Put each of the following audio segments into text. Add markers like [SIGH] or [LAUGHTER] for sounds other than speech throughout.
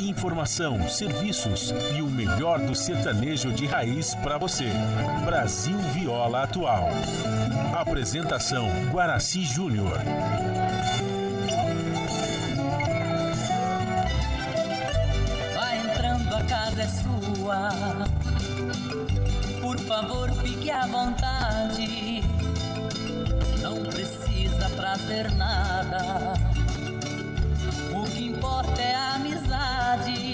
informação, serviços e o melhor do sertanejo de raiz para você. Brasil Viola Atual. Apresentação Guaraci Júnior. Vai entrando, a casa é sua. Por favor, fique à vontade. Não precisa trazer nada. O que importa é a.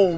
Oh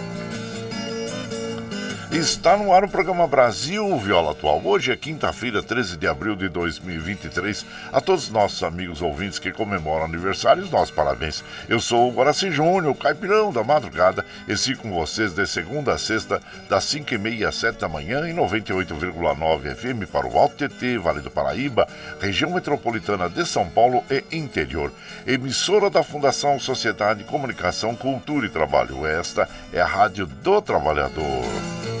Está no ar o programa Brasil Viola Atual. Hoje é quinta-feira, 13 de abril de 2023. A todos os nossos amigos ouvintes que comemoram aniversários, nossos parabéns. Eu sou o Guaraci Júnior, caipirão da madrugada, e sigo com vocês de segunda a sexta, das 5h30 às 7 da manhã, em 98,9 FM para o Alto TT, Vale do Paraíba, região metropolitana de São Paulo e interior. Emissora da Fundação Sociedade, Comunicação, Cultura e Trabalho. Esta é a Rádio do Trabalhador.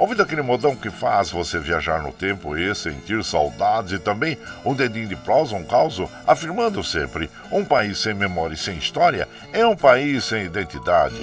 Ouvindo aquele modão que faz você viajar no tempo e sentir saudades e também um dedinho de prosa, um caos, afirmando sempre: um país sem memória e sem história é um país sem identidade.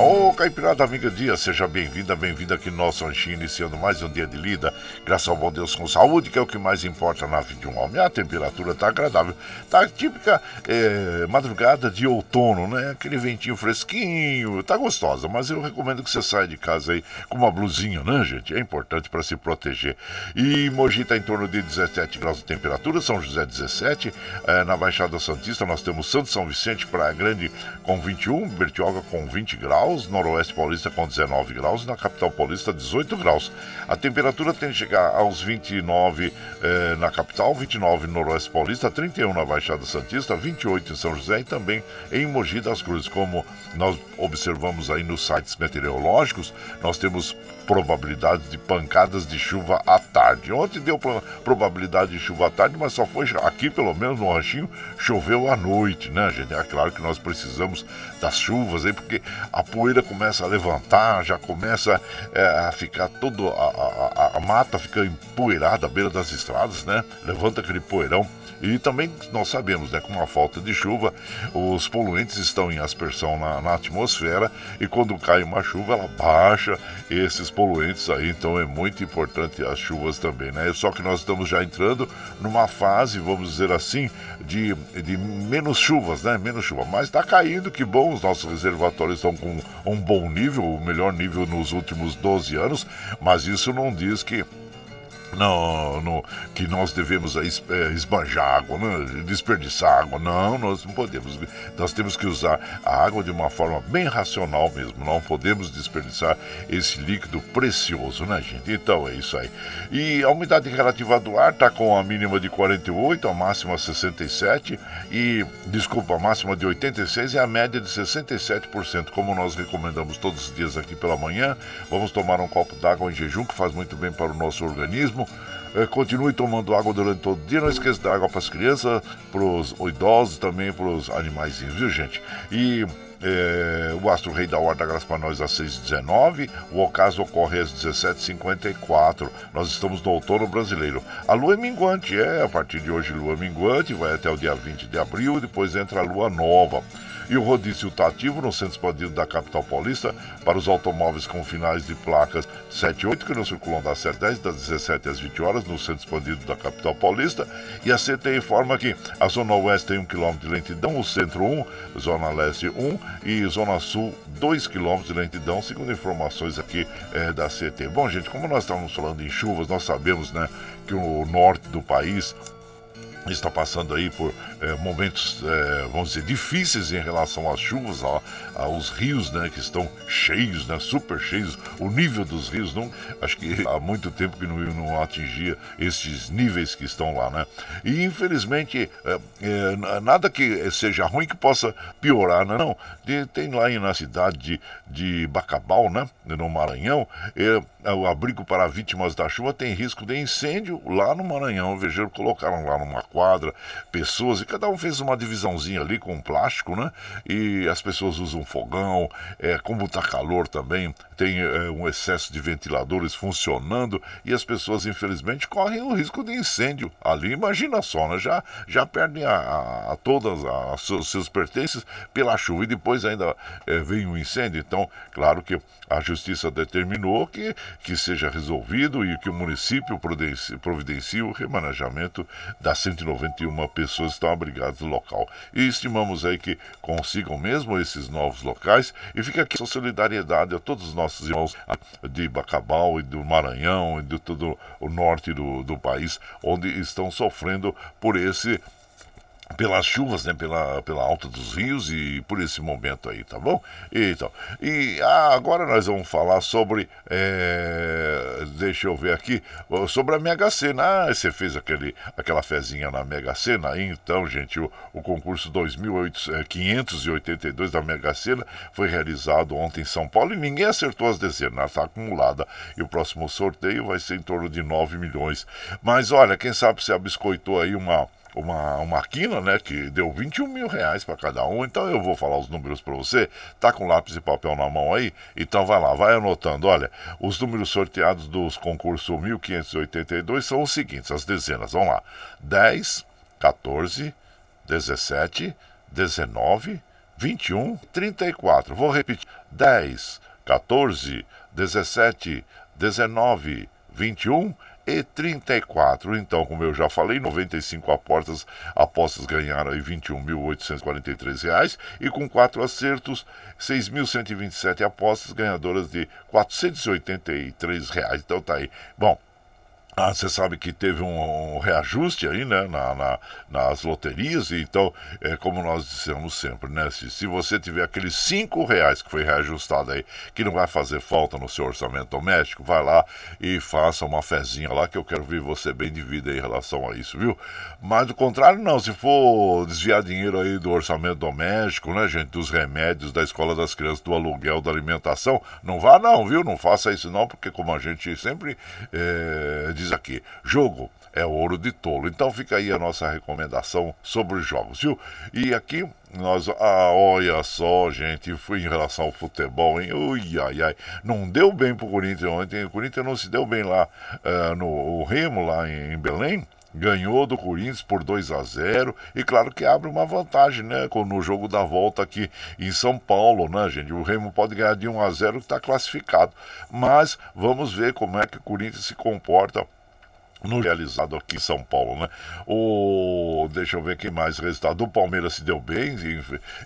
Ô, Caipirada Amiga Dia, seja bem-vinda, bem-vinda aqui no nosso ranchinho, iniciando mais um dia de lida, graças ao bom Deus com saúde, que é o que mais importa na vida de um homem. A temperatura tá agradável, tá típica é, madrugada de outono, né? Aquele ventinho fresquinho, tá gostosa, mas eu recomendo que você saia de casa aí com uma blusinha, né, gente? É importante para se proteger. E Mogi tá em torno de 17 graus de temperatura, São José 17, é, na Baixada Santista nós temos Santo São Vicente, Praia Grande com 21, Bertioga com 20 graus, Noroeste Paulista com 19 graus e na capital paulista 18 graus. A temperatura tem que chegar aos 29 eh, na capital, 29 no Noroeste Paulista, 31 na Baixada Santista, 28 em São José e também em Mogi das Cruzes. Como nós observamos aí nos sites meteorológicos, nós temos probabilidade de pancadas de chuva à tarde. Ontem deu pro- probabilidade de chuva à tarde, mas só foi aqui, pelo menos no ranchinho, choveu à noite, né, gente? É claro que nós precisamos das chuvas aí, porque a poeira começa a levantar, já começa é, a ficar todo. A, a, a mata fica empoeirada à beira das estradas, né? Levanta aquele poeirão. E também nós sabemos, né, com a falta de chuva, os poluentes estão em aspersão na, na, atmosfera e quando cai uma chuva, ela baixa esses poluentes aí. Então é muito importante as chuvas também, né? Só que nós estamos já entrando numa fase, vamos dizer assim, de, de menos chuvas, né? Menos chuva. Mas está caindo, que bom, os nossos reservatórios estão com um bom nível, o melhor nível nos últimos 12 anos, mas isso não diz que no, que nós devemos es, é, esbanjar água, né? desperdiçar água. Não, nós não podemos. Nós temos que usar a água de uma forma bem racional mesmo. Não podemos desperdiçar esse líquido precioso, né, gente? Então é isso aí. E a umidade relativa do ar está com a mínima de 48, a máxima 67 e, desculpa, a máxima de 86 e a média de 67%. Como nós recomendamos todos os dias aqui pela manhã, vamos tomar um copo d'água em jejum que faz muito bem para o nosso organismo mesmo. É, continue tomando água durante todo o dia. Não esqueça da água para as crianças, para os idosos também, para os animaizinhos, viu, gente? E é, o Astro Rei da Horta Graça para nós às 6h19. O ocaso ocorre às 17h54. Nós estamos no outono brasileiro. A lua é minguante, é. A partir de hoje, lua minguante, vai até o dia 20 de abril. Depois entra a lua nova. E o rodízio está ativo no centro expandido da capital paulista para os automóveis com finais de placas 7 e 8 que não circulam das 7 10 das 17 às 20 horas no centro expandido da capital paulista. E a CT informa que a Zona Oeste tem 1 km de lentidão, o Centro 1, Zona Leste 1 e Zona Sul 2 km de lentidão, segundo informações aqui é, da CT. Bom, gente, como nós estamos falando em chuvas, nós sabemos né, que o norte do país está passando aí por é, momentos, é, vamos dizer, difíceis em relação às chuvas, a, aos rios, né, que estão cheios, né, super cheios. O nível dos rios, não, acho que [LAUGHS] há muito tempo que não, não atingia esses níveis que estão lá, né? E infelizmente é, é nada que seja ruim que possa piorar, né? Não, tem lá na cidade de, de Bacabal, né, no Maranhão, é, é, o abrigo para vítimas da chuva tem risco de incêndio lá no Maranhão. Veja, colocaram lá numa quadra pessoas e cada um fez uma divisãozinha ali com plástico, né? E as pessoas usam fogão, é, como está calor também, tem é, um excesso de ventiladores funcionando e as pessoas, infelizmente, correm o risco de incêndio ali. Imagina só, né? Já, já perdem a, a, a todas os seus pertences pela chuva e depois ainda é, vem um incêndio. Então, claro que a justiça determinou que, que seja resolvido e que o município providencie o remanejamento das 191 pessoas que estão abrigadas no local. E estimamos aí que consigam mesmo esses novos locais. E fica aqui a solidariedade a todos os nossos irmãos de Bacabal e do Maranhão e de todo o norte do, do país, onde estão sofrendo por esse pelas chuvas, né, pela, pela alta dos rios e por esse momento aí, tá bom? Então, e ah, agora nós vamos falar sobre, é, deixa eu ver aqui, sobre a Mega Sena. Ah, você fez aquele, aquela fezinha na Mega Sena? Então, gente, o, o concurso 2582 da Mega Sena foi realizado ontem em São Paulo e ninguém acertou as dezenas, está acumulada. E o próximo sorteio vai ser em torno de 9 milhões. Mas olha, quem sabe você abiscoitou aí uma uma, uma quina, né, que deu 21 mil reais para cada um. Então eu vou falar os números para você. Tá com lápis e papel na mão aí? Então vai lá, vai anotando. Olha, os números sorteados dos concursos 1582 são os seguintes, as dezenas. Vamos lá: 10, 14, 17, 19, 21, 34. Vou repetir: 10, 14, 17, 19, 21 e 34. Então, como eu já falei, 95 apostas, apostas ganharam R$ 21.843 e com quatro acertos, 6.127 apostas ganhadoras de 483 reais. Então tá aí. Bom, ah, você sabe que teve um, reajuste aí, né, na, na, nas loterias, então, é como nós dissemos sempre, né, se, se você tiver aqueles cinco reais que foi reajustado aí, que não vai fazer falta no seu orçamento doméstico, vai lá e faça uma fezinha lá, que eu quero ver você bem de vida em relação a isso, viu? Mas do contrário, não, se for desviar dinheiro aí do orçamento doméstico, né, gente, dos remédios, da escola das crianças, do aluguel, da alimentação, não vá não, viu? Não faça isso não, porque como a gente sempre é, diz diz aqui: jogo é ouro de tolo. Então fica aí a nossa recomendação sobre os jogos, viu? E aqui nós, ah, olha só, gente, foi em relação ao futebol, hein? Ui, ai, ai. Não deu bem pro Corinthians ontem. O Corinthians não se deu bem lá uh, no Remo, lá em, em Belém ganhou do Corinthians por 2 a 0 e claro que abre uma vantagem, né, no jogo da volta aqui em São Paulo, né, gente? O Remo pode ganhar de 1 a 0 que está classificado. Mas vamos ver como é que o Corinthians se comporta no realizado aqui em São Paulo, né? O, deixa eu ver quem mais resultado. O Palmeiras se deu bem e,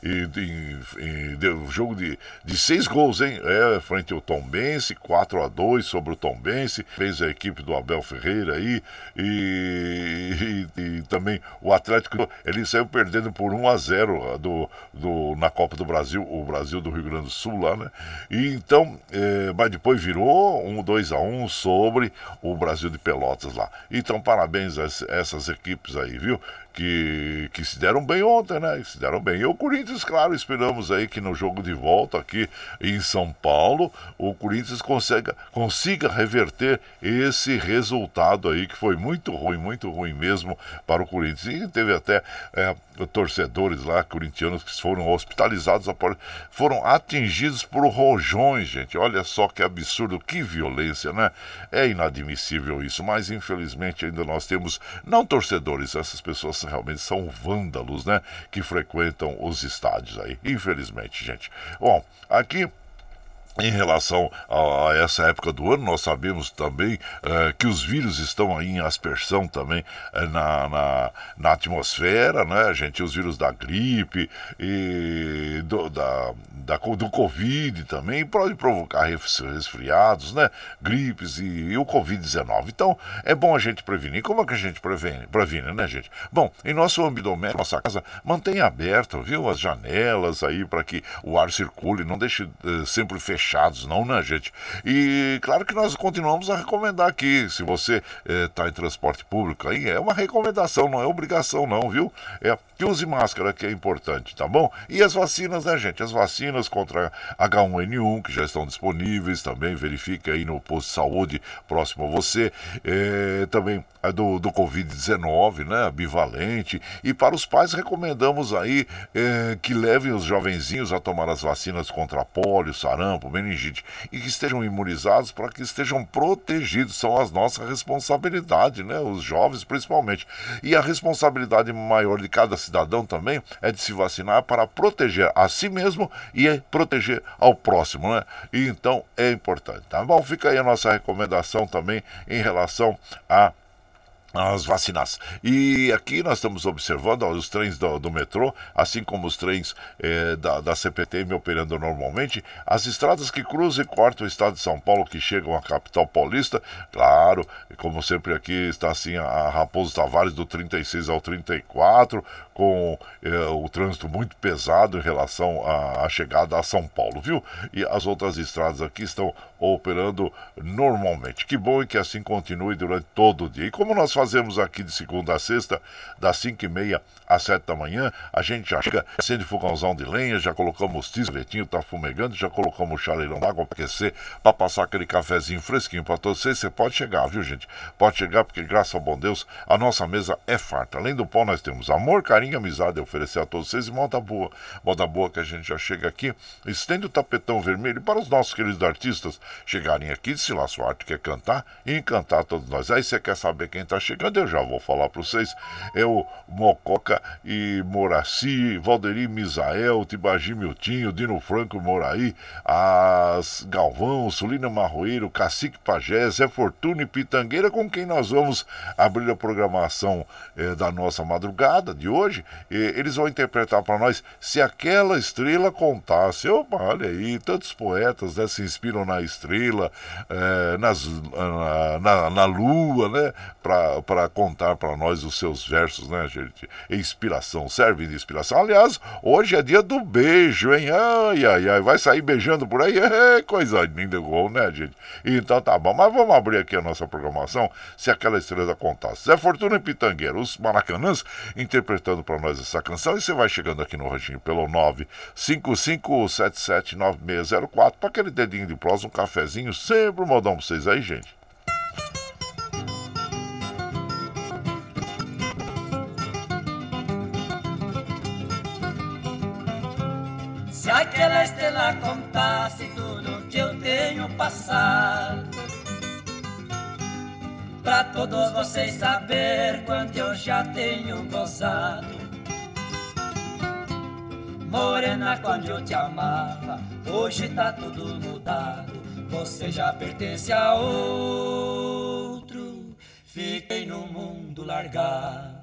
e, e, deu jogo de, de seis gols, hein? É, frente ao Tom Bense, 4 a 2 sobre o Tom Bense, fez a equipe do Abel Ferreira aí e, e, também o Atlético, ele saiu perdendo por 1 a 0 do, do, na Copa do Brasil, o Brasil do Rio Grande do Sul lá, né? E então, é, mas depois virou um 2 a 1 sobre o Brasil de Pelotas lá lá. Então, parabéns a essas equipes aí, viu? Que, que se deram bem ontem, né? Que se deram bem. E o Corinthians, claro, esperamos aí que no jogo de volta aqui em São Paulo, o Corinthians consiga, consiga reverter esse resultado aí, que foi muito ruim, muito ruim mesmo para o Corinthians. E teve até é, torcedores lá, corintianos, que foram hospitalizados, foram atingidos por rojões, gente. Olha só que absurdo, que violência, né? É inadmissível isso, mas infelizmente ainda nós temos, não torcedores, essas pessoas realmente são vândalos, né? Que frequentam os estádios aí. Infelizmente, gente. Bom, aqui em relação a, essa época do ano, nós sabemos também uh, que os vírus estão aí em aspersão também uh, na, na, na, atmosfera, né, gente? Os vírus da gripe e do, da, da, do Covid também, pode provocar resfriados, né? Gripes e, e o Covid-19. Então, é bom a gente prevenir. Como é que a gente previne, previne né, gente? Bom, em nosso âmbito doméstico, nossa casa, mantenha aberta, viu? As janelas aí para que o ar circule, não deixe uh, sempre fechado fechados, não, né, gente? E claro que nós continuamos a recomendar aqui, se você está eh, em transporte público, aí é uma recomendação, não é obrigação, não, viu? É que use máscara, que é importante, tá bom? E as vacinas, né, gente? As vacinas contra H1N1, que já estão disponíveis, também verifique aí no posto de saúde próximo a você. É, também a do, do Covid-19, né? Bivalente. E para os pais, recomendamos aí é, que levem os jovenzinhos a tomar as vacinas contra pólio, sarampo, meningite e que estejam imunizados para que estejam protegidos. São as nossa responsabilidade, né? Os jovens principalmente. E a responsabilidade maior de cada cidadão também é de se vacinar para proteger a si mesmo e proteger ao próximo, né? E então é importante, tá bom? Fica aí a nossa recomendação também em relação a as vacinas. E aqui nós estamos observando ó, os trens do, do, metrô, assim como os trens eh, da, da CPTM operando normalmente, as estradas que cruzam e cortam o estado de São Paulo, que chegam à capital paulista, claro, como sempre aqui está assim a Raposo Tavares do 36 ao 34, com eh, o trânsito muito pesado em relação à, à chegada a São Paulo, viu? E as outras estradas aqui estão operando normalmente. Que bom que assim continue durante todo o dia. E como nós fazemos aqui de segunda a sexta, das 5 e meia às 7 da manhã, a gente já chega, acende fogãozão de lenha, já colocamos o tisvetinho, tá fumegando, já colocamos chaleirão d'água para aquecer, para passar aquele cafezinho fresquinho para todos vocês. Você pode chegar, viu, gente? Pode chegar, porque graças ao bom Deus, a nossa mesa é farta. Além do pão, nós temos amor, carinho, amizade a oferecer a todos vocês e moda boa. Moda boa que a gente já chega aqui, estende o tapetão vermelho para os nossos queridos artistas chegarem aqui, se lá sua arte quer cantar e encantar todos nós. Aí você quer saber quem está chegando, eu já vou falar para vocês. É o Mococa e Moraci, Valderi Misael, Tibagi Miltinho, Dino Franco Moraí, as Galvão, Sulina Marroeiro, Cacique Pajé, Zé Fortuna e Pitangueira, com quem nós vamos abrir a programação eh, da nossa madrugada de hoje. Eles vão interpretar para nós Se Aquela Estrela Contasse. Opa, olha aí, tantos poetas né, se inspiram na estrela, eh, nas, na, na, na, lua, né? Para contar para nós os seus versos, né, gente? Inspiração, serve de inspiração. Aliás, hoje é dia do beijo, hein? Ai, ai, ai, vai sair beijando por aí? É coisa linda igual, né, gente? Então tá bom, mas vamos abrir aqui a nossa programação, se aquela estrela contasse. Zé Fortuna e Pitangueiro, os Maracanãs, interpretando mandando para nós essa canção e você vai chegando aqui no Ranchinho pelo 955779604 para aquele dedinho de prosa, um cafezinho, sempre um modão para vocês aí, gente. Se aquela estrela contasse tudo que eu tenho passado todos vocês saber quanto eu já tenho gozado. Morena, quando eu te amava, hoje tá tudo mudado. Você já pertence a outro. Fiquei no mundo largado.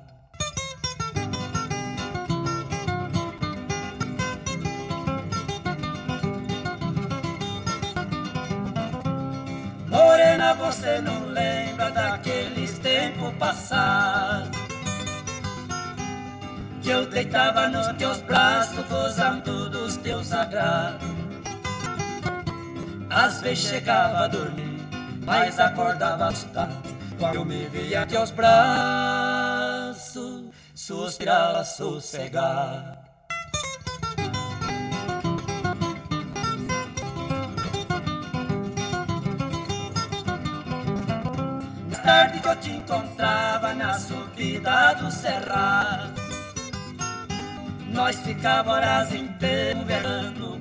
Morena, você não lembra daqueles tempos passados? Que eu deitava nos teus braços, gozando dos teus agrados. Às vezes chegava a dormir, mas acordava assustado Quando eu me via teus braços, suspirava sossegado tarde que eu te encontrava na subida do cerrado. Nós ficava horas inteiras conversando.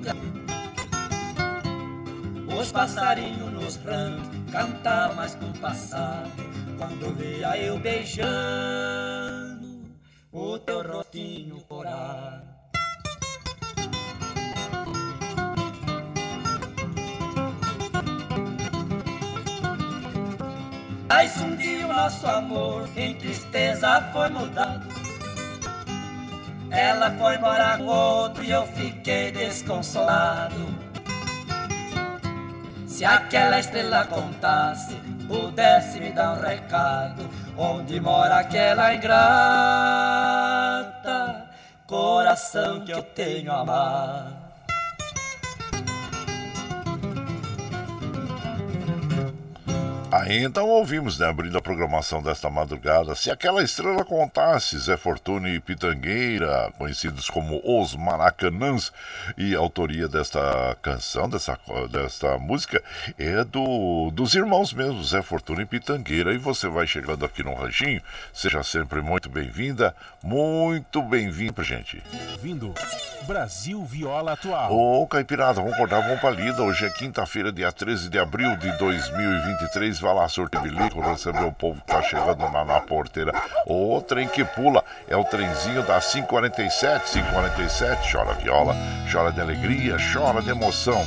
Os passarinhos nos ramos cantavam mais que o passado. Quando via eu beijando o teu rostinho corado. Mas um dia o nosso amor em tristeza foi mudado. Ela foi morar com outro e eu fiquei desconsolado. Se aquela estrela contasse, pudesse me dar um recado, onde mora aquela ingrata, coração que eu tenho amado. Aí então ouvimos, né, abrindo a programação desta madrugada, se aquela estrela contasse, Zé Fortuna e Pitangueira, conhecidos como Os Maracanãs, e a autoria desta canção, dessa, desta música, é do, dos irmãos mesmo, Zé Fortuna e Pitangueira, e você vai chegando aqui no Ranchinho, seja sempre muito bem-vinda, muito bem-vindo, gente. Vindo Brasil Viola Atual. Ô, Caipirada, vamos acordar, vamos pra lida, hoje é quinta-feira, dia 13 de abril de 2023, vai lá, surte bilico, receber o povo que tá chegando na, na porteira. O trem que pula é o trenzinho da 547, 547, chora viola, chora de alegria, chora de emoção.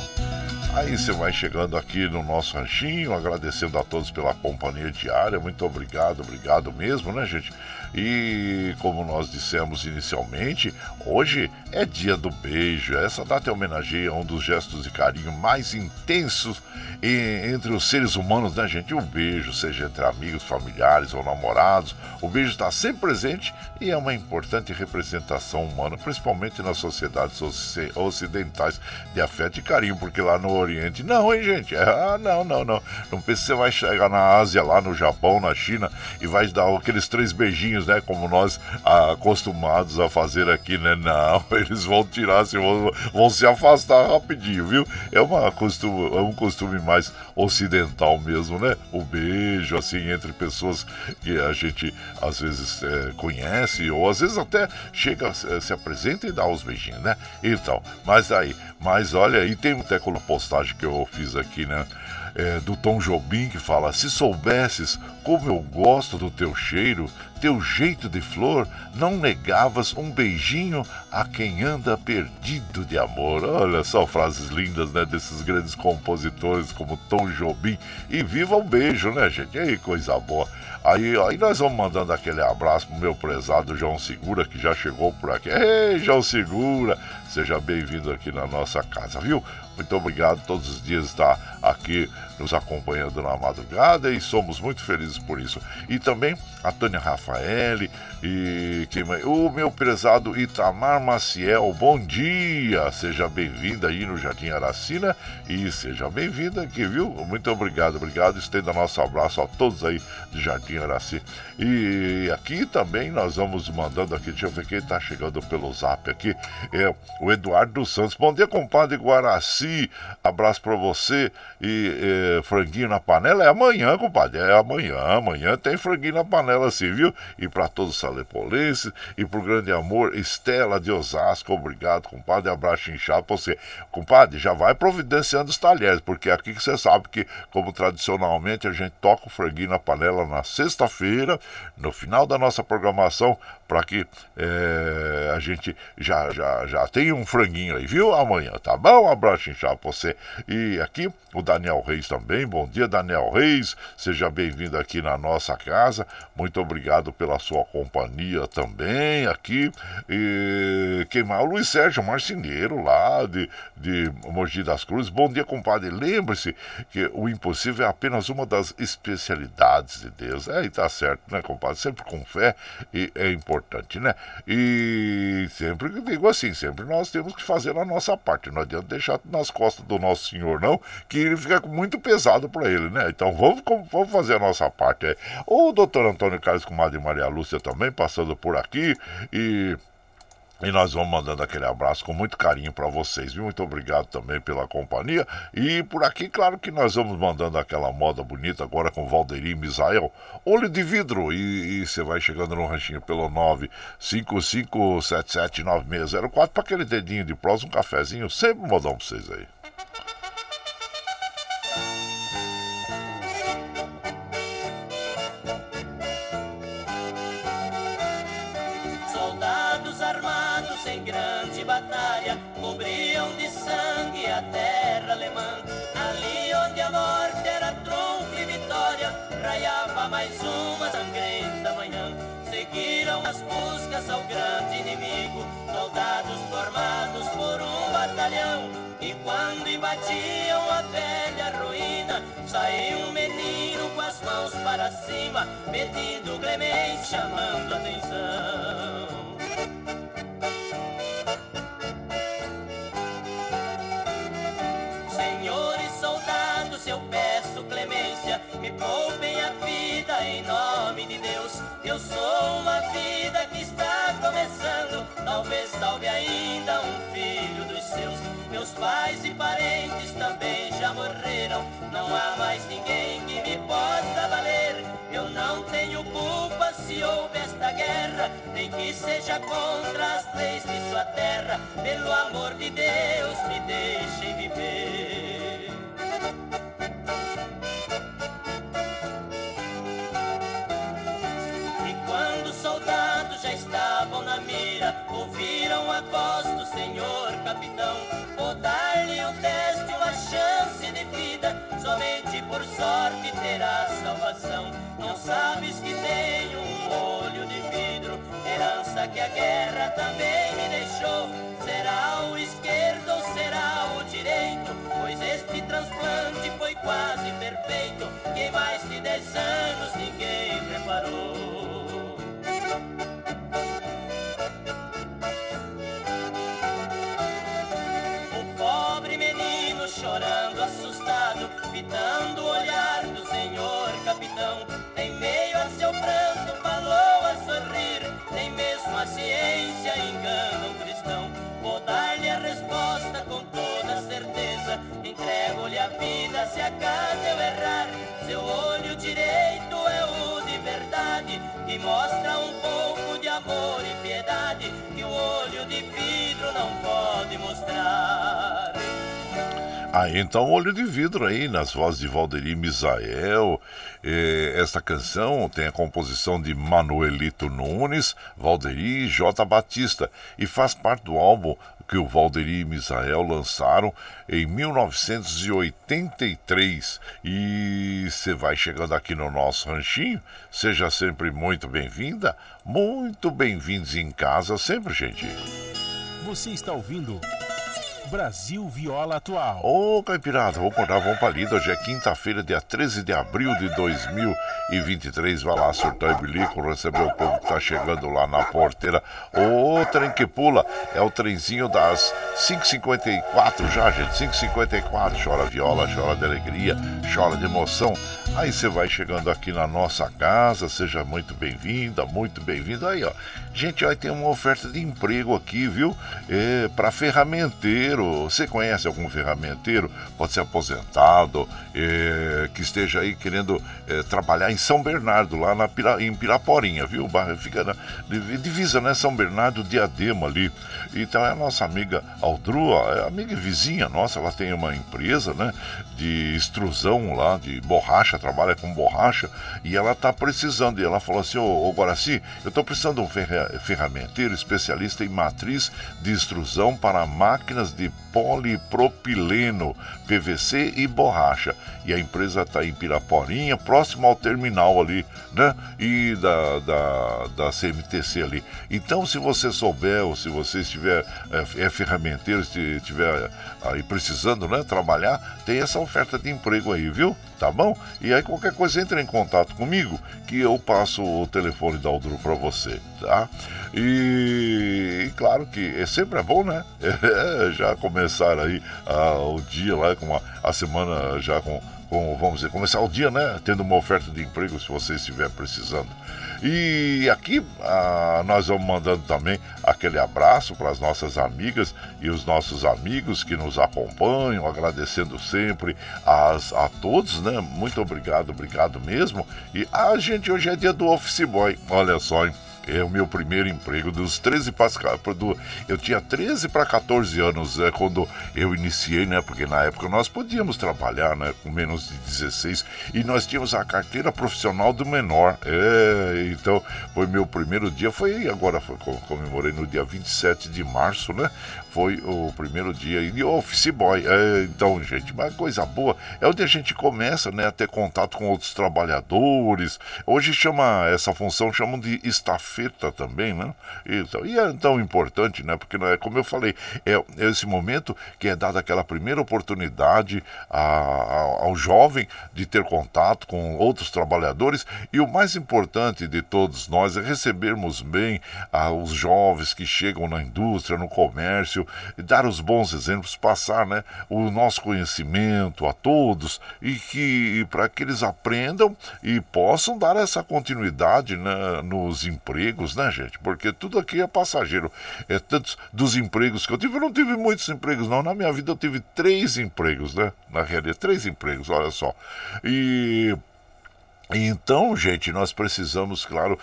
Aí você vai chegando aqui no nosso ranchinho, agradecendo a todos pela companhia diária. Muito obrigado, obrigado mesmo, né, gente? E como nós dissemos inicialmente, hoje é dia do beijo. Essa data homenageia um dos gestos de carinho mais intensos entre os seres humanos, né, gente? O beijo, seja entre amigos, familiares ou namorados, o beijo está sempre presente e é uma importante representação humana, principalmente nas sociedades ocidentais de afeto e carinho, porque lá no Oriente, não, hein, gente? Ah, não, não, não. Não pense que você vai chegar na Ásia, lá no Japão, na China e vai dar aqueles três beijinhos né? Como nós ah, acostumados a fazer aqui, né? Não, [LAUGHS] eles vão tirar, assim, vão, vão se afastar rapidinho, viu? É, uma costume, é um costume mais ocidental mesmo, né? O beijo, assim, entre pessoas que a gente às vezes é, conhece, ou às vezes até chega, se apresenta e dá os beijinhos, né? Então, mas aí, mas olha, e tem até com a postagem que eu fiz aqui, né? é, do Tom Jobim que fala: Se soubesses como eu gosto do teu cheiro, teu jeito de flor, não negavas um beijinho a quem anda perdido de amor. Olha só frases lindas, né, desses grandes compositores como Tom Jobim. E viva o beijo, né, gente? Ei, coisa boa. Aí, aí nós vamos mandando aquele abraço pro meu prezado João Segura, que já chegou por aqui. Ei, João Segura, seja bem-vindo aqui na nossa casa, viu? Muito obrigado, todos os dias está aqui nos acompanhando na madrugada e somos muito felizes por isso. E também a Tânia Rafael e o meu prezado Itamar Maciel, bom dia! Seja bem-vinda aí no Jardim Aracina e seja bem-vinda aqui, viu? Muito obrigado, obrigado. Estenda nosso abraço a todos aí do Jardim Aracina. E aqui também nós vamos mandando aqui, deixa eu ver quem está chegando pelo zap aqui, é o Eduardo Santos. Bom dia, compadre Guaraci, abraço para você e. É, franguinho na panela, é amanhã, compadre. É amanhã. Amanhã tem franguinho na panela, assim, viu? E para todos os salepolenses e pro grande amor, Estela de Osasco, obrigado, compadre. Abraço inchado pra você. Compadre, já vai providenciando os talheres, porque aqui que você sabe que, como tradicionalmente, a gente toca o franguinho na panela na sexta-feira, no final da nossa programação, para que é, a gente já, já, já tenha um franguinho aí, viu? Amanhã, tá bom? Um abraço inchado pra você. E aqui o Daniel Reis também. Bom dia, Daniel Reis. Seja bem-vindo aqui na nossa casa. Muito obrigado pela sua companhia também aqui. E quem mais? O Luiz Sérgio Marceneiro, lá de, de Mogi das Cruzes. Bom dia, compadre. Lembre-se que o impossível é apenas uma das especialidades de Deus. É, e tá certo, né, compadre? Sempre com fé e é importante, né? E sempre digo assim, sempre nós temos que fazer a nossa parte. Não adianta deixar nas costas do nosso Senhor, não, que ele fica muito pesado para ele, né? Então vamos, vamos fazer a nossa parte. É. O doutor Antônio Carlos Comadre Maria Lúcia também passando por aqui e e nós vamos mandando aquele abraço com muito carinho para vocês, viu? Muito obrigado também pela companhia. E por aqui, claro que nós vamos mandando aquela moda bonita agora com Valderi Misael. Olho de vidro. E você vai chegando no ranchinho pelo 955779604 para aquele dedinho de prós, um cafezinho. Sempre modão para vocês aí. Batalhão. E quando embatiam a velha ruína, saiu um menino com as mãos para cima, pedindo clemência, chamando atenção. Senhores soldados, eu peço clemência, me poupem a vida em nome de Deus. Eu sou uma vida que está começando, talvez salve ainda um filho. Meus pais e parentes também já morreram, não há mais ninguém que me possa valer. Eu não tenho culpa se houve esta guerra, nem que seja contra as leis de sua terra. Pelo amor de Deus, me deixem viver. Ouviram a voz do senhor capitão. Vou dar-lhe um teste, uma chance de vida, somente por sorte terá salvação. Não sabes que tenho um olho de vidro, herança que a guerra também me deixou. Será o esquerdo ou será o direito? Pois este transplante foi quase perfeito, que mais de dez anos ninguém reparou. Chorando, assustado, fitando o olhar do senhor capitão. Ah, então Olho de Vidro aí, nas vozes de Valderi Misael. Eh, esta canção tem a composição de Manuelito Nunes, Valderi e J. Batista e faz parte do álbum que o Valderi e Misael lançaram em 1983. E você vai chegando aqui no nosso ranchinho, seja sempre muito bem-vinda, muito bem-vindos em casa sempre, gente. Você está ouvindo Brasil Viola Atual. Ô, oh, vamos acordar, vamos pra lida. Hoje é quinta-feira, dia 13 de abril de 2023. Vai lá, surtar e bilico, receber o povo que tá chegando lá na porteira. Ô, trem que pula, é o trenzinho das 5h54 já, gente. 5h54. Chora viola, chora de alegria, chora de emoção. Aí você vai chegando aqui na nossa casa, seja muito bem-vinda, muito bem-vindo. Aí, ó, gente, vai ter uma oferta de emprego aqui, viu? É, para ferramenteiro. Você conhece algum ferramenteiro? Pode ser aposentado, é, que esteja aí querendo é, trabalhar em São Bernardo, lá na Pira, em Piraporinha, viu? Fica na divisa, né? São Bernardo, Diadema ali. Então é a nossa amiga Aldrua, é amiga vizinha nossa, ela tem uma empresa, né? De extrusão lá, de borracha trabalha com borracha e ela está precisando. E ela falou assim: Ô, Guaraci, eu estou precisando de um ferramenteiro especialista em matriz de extrusão para máquinas de polipropileno, PVC e borracha. E a empresa está em Piraporinha, próximo ao terminal ali, né? E da, da, da CMTC ali. Então, se você souber, ou se você estiver é, é ferramenteiro, estiver aí precisando, né? Trabalhar, tem essa oferta de emprego aí, viu? Tá bom? E aí qualquer coisa entre em contato comigo que eu passo o telefone da Aldru para você, tá? E, e, claro que é sempre é bom, né? [LAUGHS] É, já começar aí ah, o dia lá com a, a semana já com, com, vamos dizer, começar o dia, né? Tendo uma oferta de emprego se você estiver precisando. E aqui ah, nós vamos mandando também aquele abraço para as nossas amigas e os nossos amigos que nos acompanham, agradecendo sempre as, a todos, né? Muito obrigado, obrigado mesmo. E a gente hoje é dia do Office Boy, olha só, hein? É o meu primeiro emprego dos 13 para do, eu tinha 13 para 14 anos é, quando eu iniciei, né? Porque na época nós podíamos trabalhar, né, com menos de 16 e nós tínhamos a carteira profissional do menor. É, então foi meu primeiro dia, foi agora foi, comemorei no dia 27 de março, né? foi o primeiro dia e office boy. É, então, gente, uma coisa boa é onde a gente começa né, a ter contato com outros trabalhadores. Hoje chama essa função chamam de estafeta também, né? Então, e é tão importante, né? Porque é como eu falei, é, esse momento que é dada aquela primeira oportunidade a, a, ao jovem de ter contato com outros trabalhadores e o mais importante de todos nós é recebermos bem a, os jovens que chegam na indústria, no comércio dar os bons exemplos, passar né, o nosso conhecimento a todos e que para que eles aprendam e possam dar essa continuidade né, nos empregos, né, gente? Porque tudo aqui é passageiro. É tantos dos empregos que eu tive, eu não tive muitos empregos, não. Na minha vida eu tive três empregos, né? Na realidade, três empregos, olha só. E então, gente, nós precisamos, claro,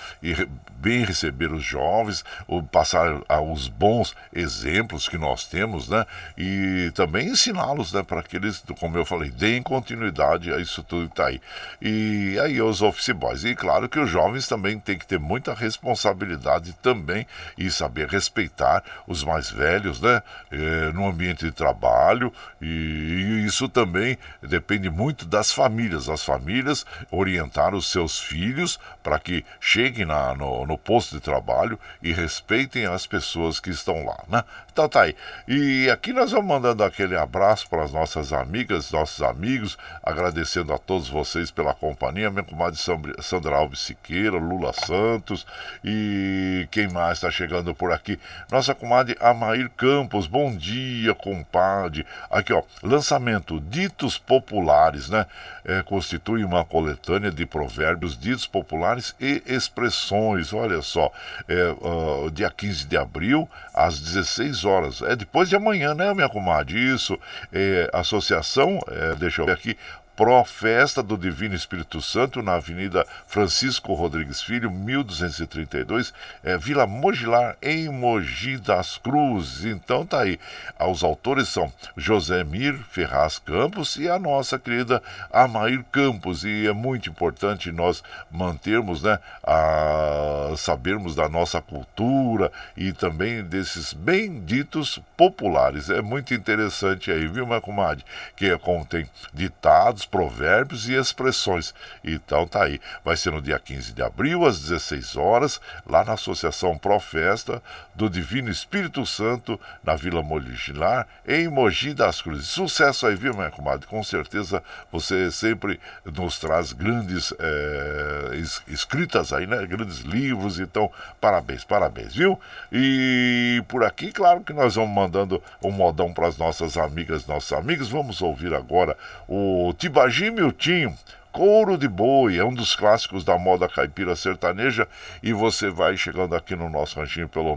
bem receber os jovens, passar os bons exemplos que nós temos, né? E também ensiná-los, né? Para que eles, como eu falei, deem continuidade a isso tudo que está aí. E aí os office boys. E claro que os jovens também têm que ter muita responsabilidade também e saber respeitar os mais velhos, né? É, no ambiente de trabalho. E, e isso também depende muito das famílias. As famílias orientar os seus filhos para que cheguem na, no, no posto de trabalho e respeitem as pessoas que estão lá, né? Então tá aí. E aqui nós vamos mandando aquele abraço para as nossas amigas, nossos amigos, agradecendo a todos vocês pela companhia, minha comadre Sandra Alves Siqueira, Lula Santos e quem mais está chegando por aqui? Nossa comadre Amair Campos, bom dia, compadre. Aqui ó, lançamento Ditos Populares, né? É, constitui uma coletânea de provérbios ditos populares e expressões olha só, é, uh, dia 15 de abril, às 16 horas. É depois de amanhã, né, minha comadre? Isso, é, associação, é, deixa eu ver aqui, Pró-Festa do Divino Espírito Santo, na Avenida Francisco Rodrigues Filho, 1232, é, Vila Mogilar, em Mogi das Cruzes. Então tá aí. Os autores são José Mir Ferraz Campos e a nossa querida Amair Campos. E é muito importante nós mantermos, né, a, sabermos da nossa cultura e também desses benditos populares. É muito interessante aí, viu, minha comadre? Que contém ditados, provérbios e expressões. Então tá aí. Vai ser no dia 15 de abril, às 16 horas, lá na Associação Profesta do Divino Espírito Santo, na Vila Moligilar, em Mogi das Cruzes. Sucesso aí, viu, minha comadre? Com certeza você sempre nos traz grandes é, escritas aí, né? Grandes livros. Então, parabéns, parabéns, viu? E por aqui, claro que nós vamos mandando um modão para as nossas amigas, nossos amigos. Vamos ouvir agora o Tiba Tibagi Miltinho Couro de Boi, é um dos clássicos da moda caipira sertaneja e você vai chegando aqui no nosso ranchinho pelo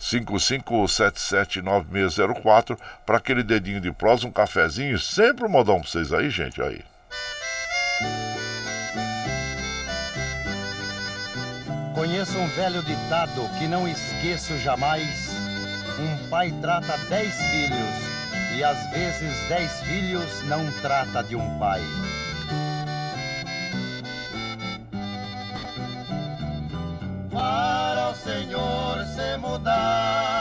955779604 para aquele dedinho de prosa, um cafezinho, sempre um modão pra vocês aí, gente, aí. Conheço um velho ditado que não esqueço jamais. Um pai trata dez filhos e às vezes dez filhos não trata de um pai. Para o Senhor se mudar,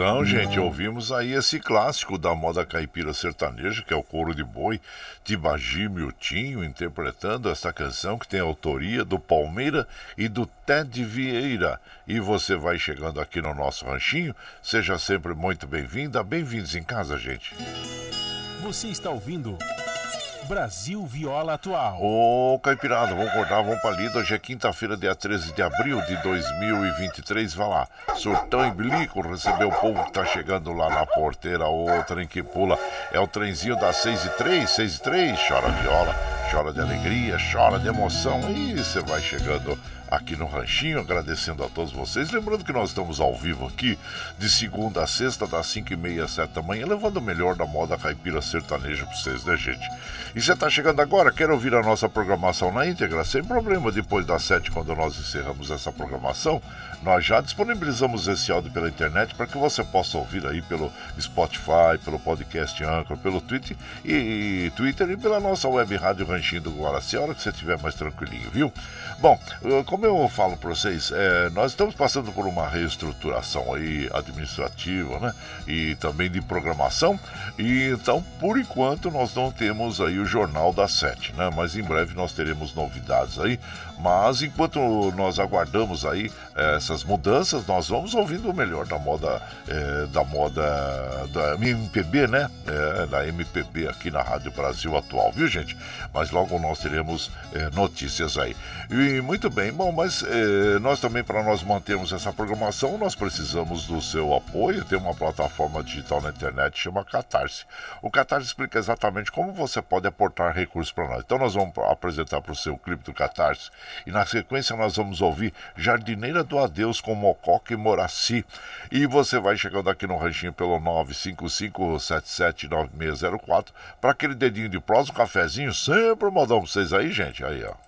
Então, gente, ouvimos aí esse clássico da moda caipira sertaneja, que é o Couro de Boi, Tibagi Miltinho, interpretando esta canção que tem autoria do Palmeira e do Ted Vieira. E você vai chegando aqui no nosso ranchinho, seja sempre muito bem-vinda, bem-vindos em casa, gente. Você está ouvindo Brasil Viola Atual. Ô, Caipirada, vamos acordar, vamos pra lida. Hoje é quinta-feira, dia 13 de abril de 2023. Vai lá, surtão e bilico, receber o povo que tá chegando lá na porteira. O trem que pula é o trenzinho das 6 e 3, 6 e 3. Chora viola, chora de alegria, chora de emoção. E você vai chegando aqui no Ranchinho, agradecendo a todos vocês. Lembrando que nós estamos ao vivo aqui, de segunda a sexta, das 5 e meia às 7 da manhã, levando o melhor da moda caipira sertaneja pra vocês, né, gente? E você tá chegando agora, quer ouvir a nossa programação na íntegra? Sem problema, depois das 7, quando nós encerramos essa programação, nós já disponibilizamos esse áudio pela internet para que você possa ouvir aí pelo Spotify, pelo podcast Anchor, pelo Twitter e, e Twitter e pela nossa web rádio Ranchinho do Guaraci, a hora que você estiver mais tranquilinho, viu? Bom, como como eu falo para vocês, é, nós estamos passando por uma reestruturação aí administrativa, né? E também de programação. E então, por enquanto, nós não temos aí o Jornal das Sete, né? Mas em breve nós teremos novidades aí. Mas enquanto nós aguardamos aí é, essas mudanças, nós vamos ouvindo o melhor da moda, é, da moda da MPB, né? É, da MPB aqui na Rádio Brasil Atual, viu gente? Mas logo nós teremos é, notícias aí. E muito bem, bom, mas nós também, para nós mantermos essa programação, nós precisamos do seu apoio. Tem uma plataforma digital na internet chama Catarse. O Catarse explica exatamente como você pode aportar recursos para nós. Então nós vamos apresentar para o seu clipe do Catarse e na sequência nós vamos ouvir Jardineira do Adeus com Mococa e Moraci. E você vai chegando aqui no ranchinho pelo 955779604 para aquele dedinho de prós, um cafezinho, sempre modão pra vocês aí, gente. Aí, ó.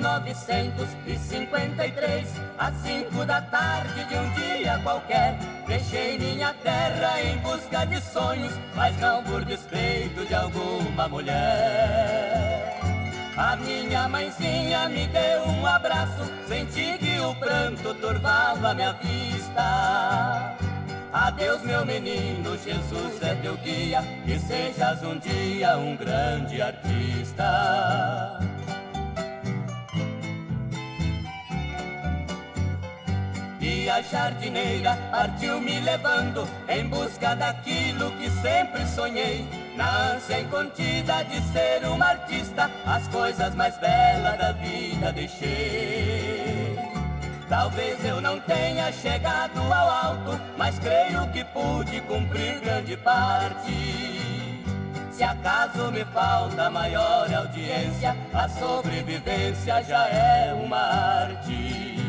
1953, às cinco da tarde de um dia qualquer, deixei minha terra em busca de sonhos, mas não por despeito de alguma mulher. A minha mãezinha me deu um abraço, senti que o pranto turvava minha vista. Adeus, meu menino, Jesus é teu guia, que sejas um dia um grande artista. A jardineira partiu me levando em busca daquilo que sempre sonhei. Na ânsia incontida de ser uma artista, as coisas mais belas da vida deixei. Talvez eu não tenha chegado ao alto, mas creio que pude cumprir grande parte. Se acaso me falta maior audiência, a sobrevivência já é uma arte.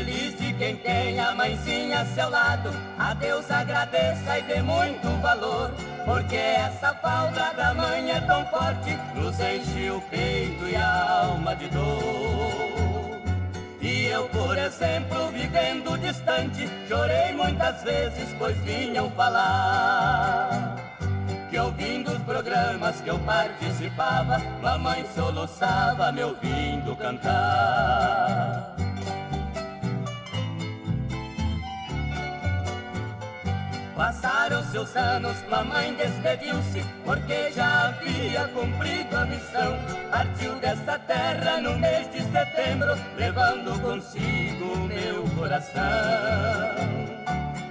Feliz de quem tem a mãezinha a seu lado. A Deus agradeça e dê muito valor. Porque essa falta da mãe é tão forte, nos enche o peito e a alma de dor. E eu, por exemplo, vivendo distante, chorei muitas vezes, pois vinham falar. Que ouvindo os programas que eu participava, mamãe soluçava me ouvindo cantar. Passaram-se os anos, mamãe despediu-se, porque já havia cumprido a missão. Partiu desta terra no mês de setembro, levando consigo o meu coração.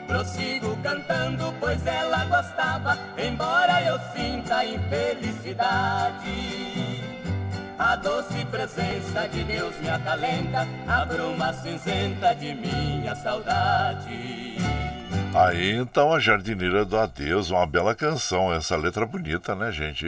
Prossigo cantando, pois ela gostava, embora eu sinta infelicidade. A doce presença de Deus me acalenta, a bruma cinzenta de minha saudade. Aí então a Jardineira do Adeus, uma bela canção, essa letra bonita, né, gente?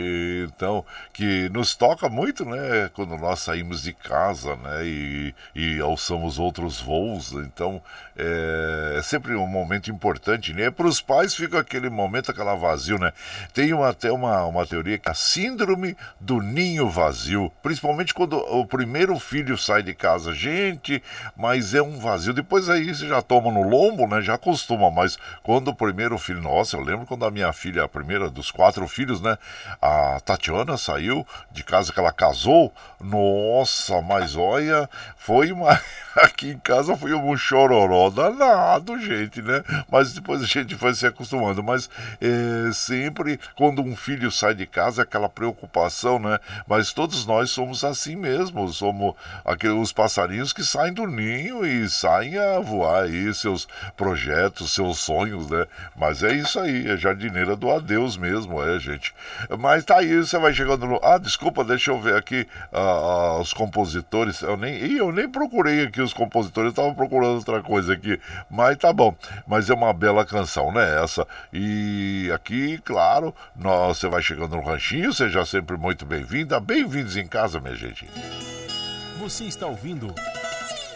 Então, que nos toca muito, né, quando nós saímos de casa, né, e, e alçamos outros voos. Então, é, é sempre um momento importante, né? Para os pais fica aquele momento, aquela vazio, né? Tem uma, até uma, uma teoria que é a síndrome do ninho vazio, principalmente quando o primeiro filho sai de casa. Gente, mas é um vazio. Depois aí você já toma no lombo, né? Já acostuma mais mas quando o primeiro filho, nossa, eu lembro quando a minha filha, a primeira dos quatro filhos, né? A Tatiana saiu de casa que ela casou. Nossa, mas olha, foi uma. [LAUGHS] Aqui em casa foi um chororó danado, gente, né? Mas depois a gente foi se acostumando. Mas é, sempre quando um filho sai de casa, é aquela preocupação, né? Mas todos nós somos assim mesmo. Somos aqueles passarinhos que saem do ninho e saem a voar aí seus projetos, seus sonhos, né? Mas é isso aí, é jardineira do adeus mesmo, é, gente. Mas tá aí, você vai chegando no. Ah, desculpa, deixa eu ver aqui uh, uh, os compositores. Eu nem, Ih, eu nem procurei aqui os compositores, eu tava procurando outra coisa aqui. Mas tá bom. Mas é uma bela canção, né? Essa. E aqui, claro, nós, você vai chegando no ranchinho, seja sempre muito bem-vinda. Bem-vindos em casa, minha gente. Você está ouvindo.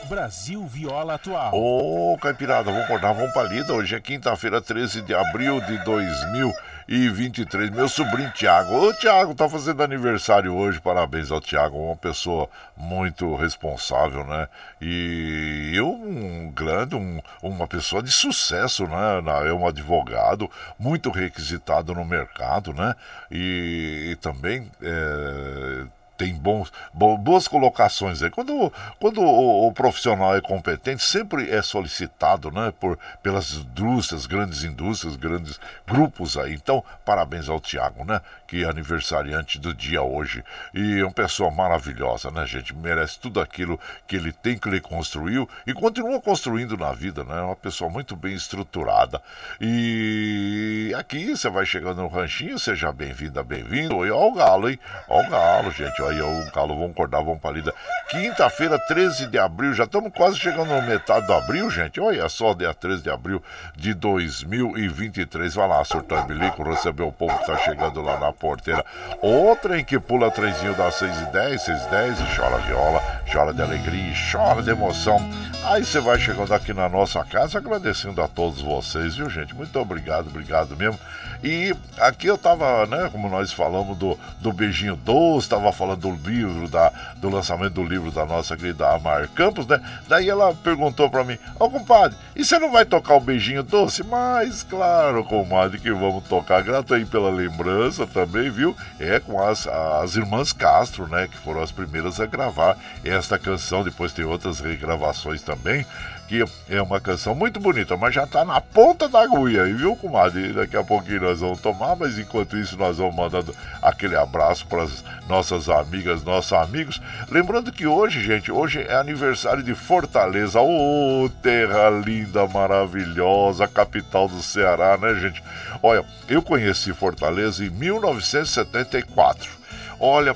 Brasil Viola Atual. Ô, oh, Caipirada, vamos acordar, vamos pra lida. Hoje é quinta-feira, 13 de abril de 2023. Meu sobrinho Tiago. Ô, Tiago, tá fazendo aniversário hoje. Parabéns ao Tiago, uma pessoa muito responsável, né? E eu, um grande, um, uma pessoa de sucesso, né? É um advogado, muito requisitado no mercado, né? E, e também. É, tem bons, boas colocações aí. Quando, quando o, o, profissional é competente, sempre é solicitado né, por, pelas indústrias, grandes indústrias, grandes grupos aí. Então, parabéns ao Tiago, né? Que é aniversariante do dia hoje. E é uma pessoa maravilhosa, né, gente? Merece tudo aquilo que ele tem, que ele construiu e continua construindo na vida, né? Uma pessoa muito bem estruturada. E aqui você vai chegando no ranchinho, seja bem-vinda, bem-vindo. Ó o galo, hein? Ó o galo, gente aí o Galo vão acordar, vão pra lida. Quinta-feira, 13 de abril, já estamos quase chegando na metade do abril, gente. Olha só, dia 13 de abril de 2023. Vai lá, surtar bilico, receber o povo que tá chegando lá na porteira. Outra em que pula trenzinho das 6 e 10, 6 e 10 e chora viola, chora de alegria, chora de emoção. Aí você vai chegando aqui na nossa casa, agradecendo a todos vocês, viu, gente? Muito obrigado, obrigado mesmo. E aqui eu tava, né, como nós falamos do, do beijinho doce, tava falando do livro, da, do lançamento do livro da nossa querida Amar Campos, né? Daí ela perguntou para mim, ô oh, compadre, e você não vai tocar o beijinho doce? Mas claro, comadre, que vamos tocar. Grato aí pela lembrança também, viu? É com as, as irmãs Castro, né? Que foram as primeiras a gravar esta canção. Depois tem outras regravações também que é uma canção muito bonita, mas já tá na ponta da agulha viu, comadre? Daqui a pouquinho nós vamos tomar, mas enquanto isso nós vamos mandando aquele abraço para as nossas amigas, nossos amigos. Lembrando que hoje, gente, hoje é aniversário de Fortaleza, ô oh, terra linda, maravilhosa, capital do Ceará, né, gente? Olha, eu conheci Fortaleza em 1974. Olha,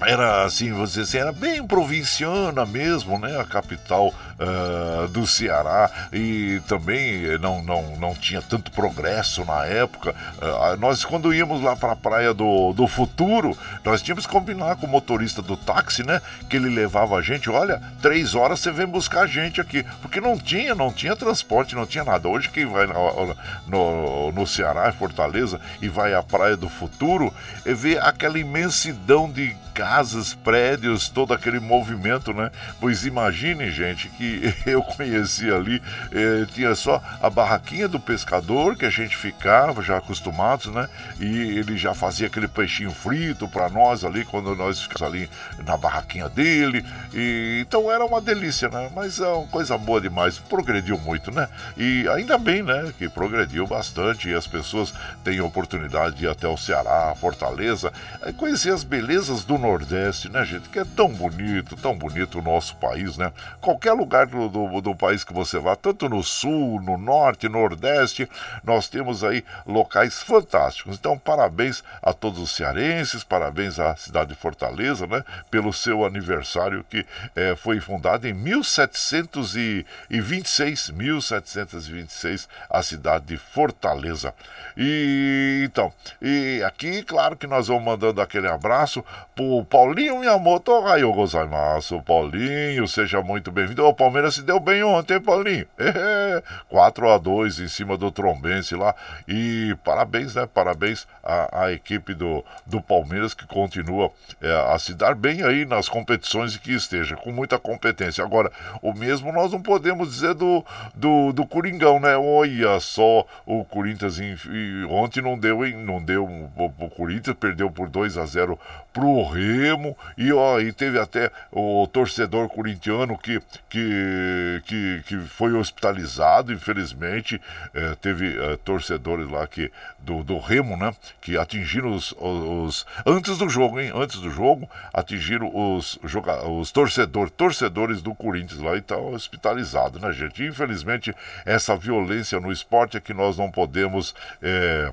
era assim, você assim, era bem provinciana mesmo, né? A capital uh, do Ceará e também não, não, não tinha tanto progresso na época. Uh, nós, quando íamos lá para a Praia do, do Futuro, nós tínhamos que combinar com o motorista do táxi, né? Que ele levava a gente, olha, três horas você vem buscar a gente aqui, porque não tinha, não tinha transporte, não tinha nada. Hoje quem vai no, no, no Ceará, Fortaleza, e vai à Praia do Futuro, vê aquela imensidão de casas, prédios, todo aquele movimento, né? Pois imagine, gente, que [LAUGHS] eu conheci ali, eh, tinha só a barraquinha do pescador que a gente ficava já acostumados, né? E ele já fazia aquele peixinho frito para nós ali quando nós ficamos ali na barraquinha dele. E então era uma delícia, né? Mas é uma coisa boa demais, progrediu muito, né? E ainda bem, né, que progrediu bastante e as pessoas têm oportunidade de ir até o Ceará, Fortaleza, conhecer as belezas do Nordeste, né, gente? Que é tão bonito, tão bonito o nosso país, né? Qualquer lugar do, do, do, país que você vá, tanto no Sul, no Norte, Nordeste, nós temos aí locais fantásticos. Então, parabéns a todos os cearenses, parabéns à cidade de Fortaleza, né? Pelo seu aniversário que é, foi fundado em 1726, 1726, a cidade de Fortaleza. E então, e aqui, claro que nós vamos mandando aquele abraço pro Paulinho Miyamoto, raio gozaimasu. Paulinho, seja muito bem-vindo. O Palmeiras se deu bem ontem, Paulinho. É, 4 a 2 em cima do Trombense lá. E parabéns, né? Parabéns à, à equipe do, do Palmeiras que continua é, a se dar bem aí nas competições que esteja, com muita competência. Agora, o mesmo nós não podemos dizer do, do, do Coringão, né? Olha só, o Corinthians ontem não deu, hein? Não deu. O, o Corinthians perdeu por 2 a 0 pro Remo e, ó, e teve até o torcedor corintiano que, que, que, que foi hospitalizado, infelizmente. É, teve é, torcedores lá que, do, do Remo, né? Que atingiram os, os, Antes do jogo, hein? Antes do jogo, atingiram os, os torcedor, torcedores do Corinthians lá e tá hospitalizado, né, gente? Infelizmente, essa violência no esporte é que nós não podemos. É,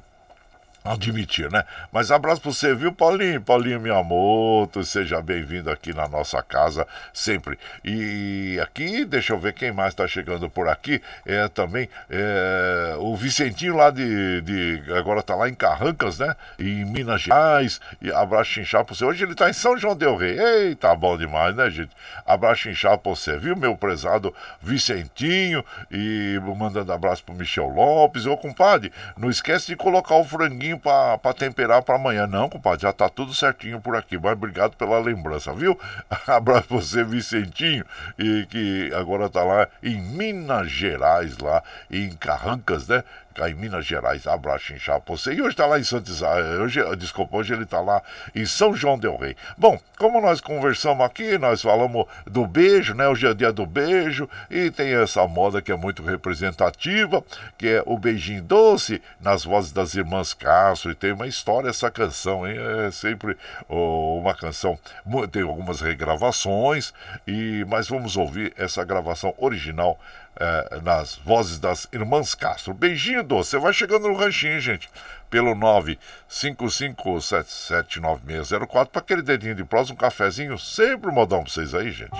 admitir, né? Mas abraço para você, viu, Paulinho? Paulinho Miyamoto, seja bem-vindo aqui na nossa casa sempre. E aqui, deixa eu ver quem mais está chegando por aqui. É também é, o Vicentinho lá de, de. Agora está lá em Carrancas, né? Em Minas Gerais. E abraço chinchar para você. Hoje ele está em São João Del Rei. Eita, bom demais, né, gente? Abraço chinchar para você, viu, meu prezado Vicentinho? E mandando abraço para Michel Lopes. Ô, compadre, não esquece de colocar o franguinho pouquinho para temperar para amanhã. Não, compadre, já tá tudo certinho por aqui. Mas obrigado pela lembrança, viu? [LAUGHS] Abraço pra você, Vicentinho, e que agora tá lá em Minas Gerais, lá em Carrancas, né? Em Minas Gerais. Abraço, pra você. E hoje está lá em Santos. Hoje, desculpa, hoje ele está lá em São João Del Rei. Bom, como nós conversamos aqui, nós falamos do beijo, né? Hoje é dia do beijo. E tem essa moda que é muito representativa, que é o beijinho doce nas vozes das irmãs Castro. E tem uma história essa canção, hein? É sempre oh, uma canção. Tem algumas regravações, e mas vamos ouvir essa gravação original é, nas vozes das irmãs Castro. Beijinho doce, você vai chegando no ranchinho, gente, pelo 955779604 para aquele dedinho de prosa, um cafezinho, sempre um modão para vocês aí, gente.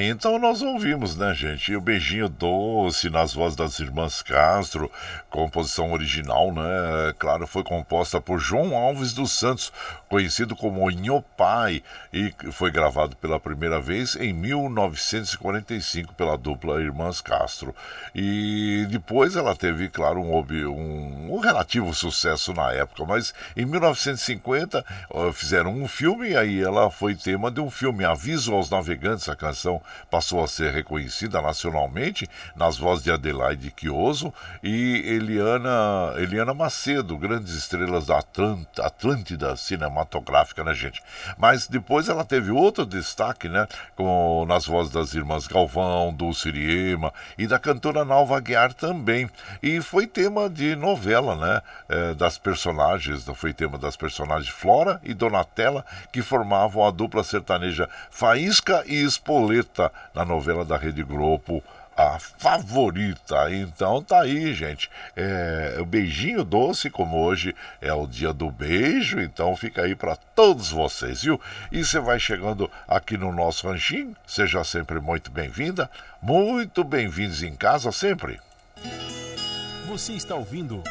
Então nós ouvimos, né, gente? E o Beijinho Doce nas vozes das irmãs Castro, composição original, né? Claro, foi composta por João Alves dos Santos, conhecido como Pai, e foi gravado pela primeira vez em 1945 pela dupla Irmãs Castro. E depois ela teve, claro, um, um, um relativo sucesso na época, mas em 1950 fizeram um filme e aí ela foi tema de um filme, Aviso aos Navegantes, a canção passou a ser reconhecida nacionalmente nas vozes de Adelaide Quioso e Eliana, Eliana Macedo, grandes estrelas da Atlântida cinematográfica, né, gente? Mas depois ela teve outro destaque, né, com, nas vozes das irmãs Galvão, Dulce Iriema e da cantora Nalva Guiar também. E foi tema de novela, né, é, das personagens, foi tema das personagens Flora e Donatella, que formavam a dupla sertaneja Faísca e Espoleta na novela da Rede Globo a favorita. Então tá aí, gente. É, o beijinho doce, como hoje é o dia do beijo, então fica aí para todos vocês, viu? E você vai chegando aqui no nosso ranchinho, seja sempre muito bem-vinda, muito bem-vindos em casa sempre. Você está ouvindo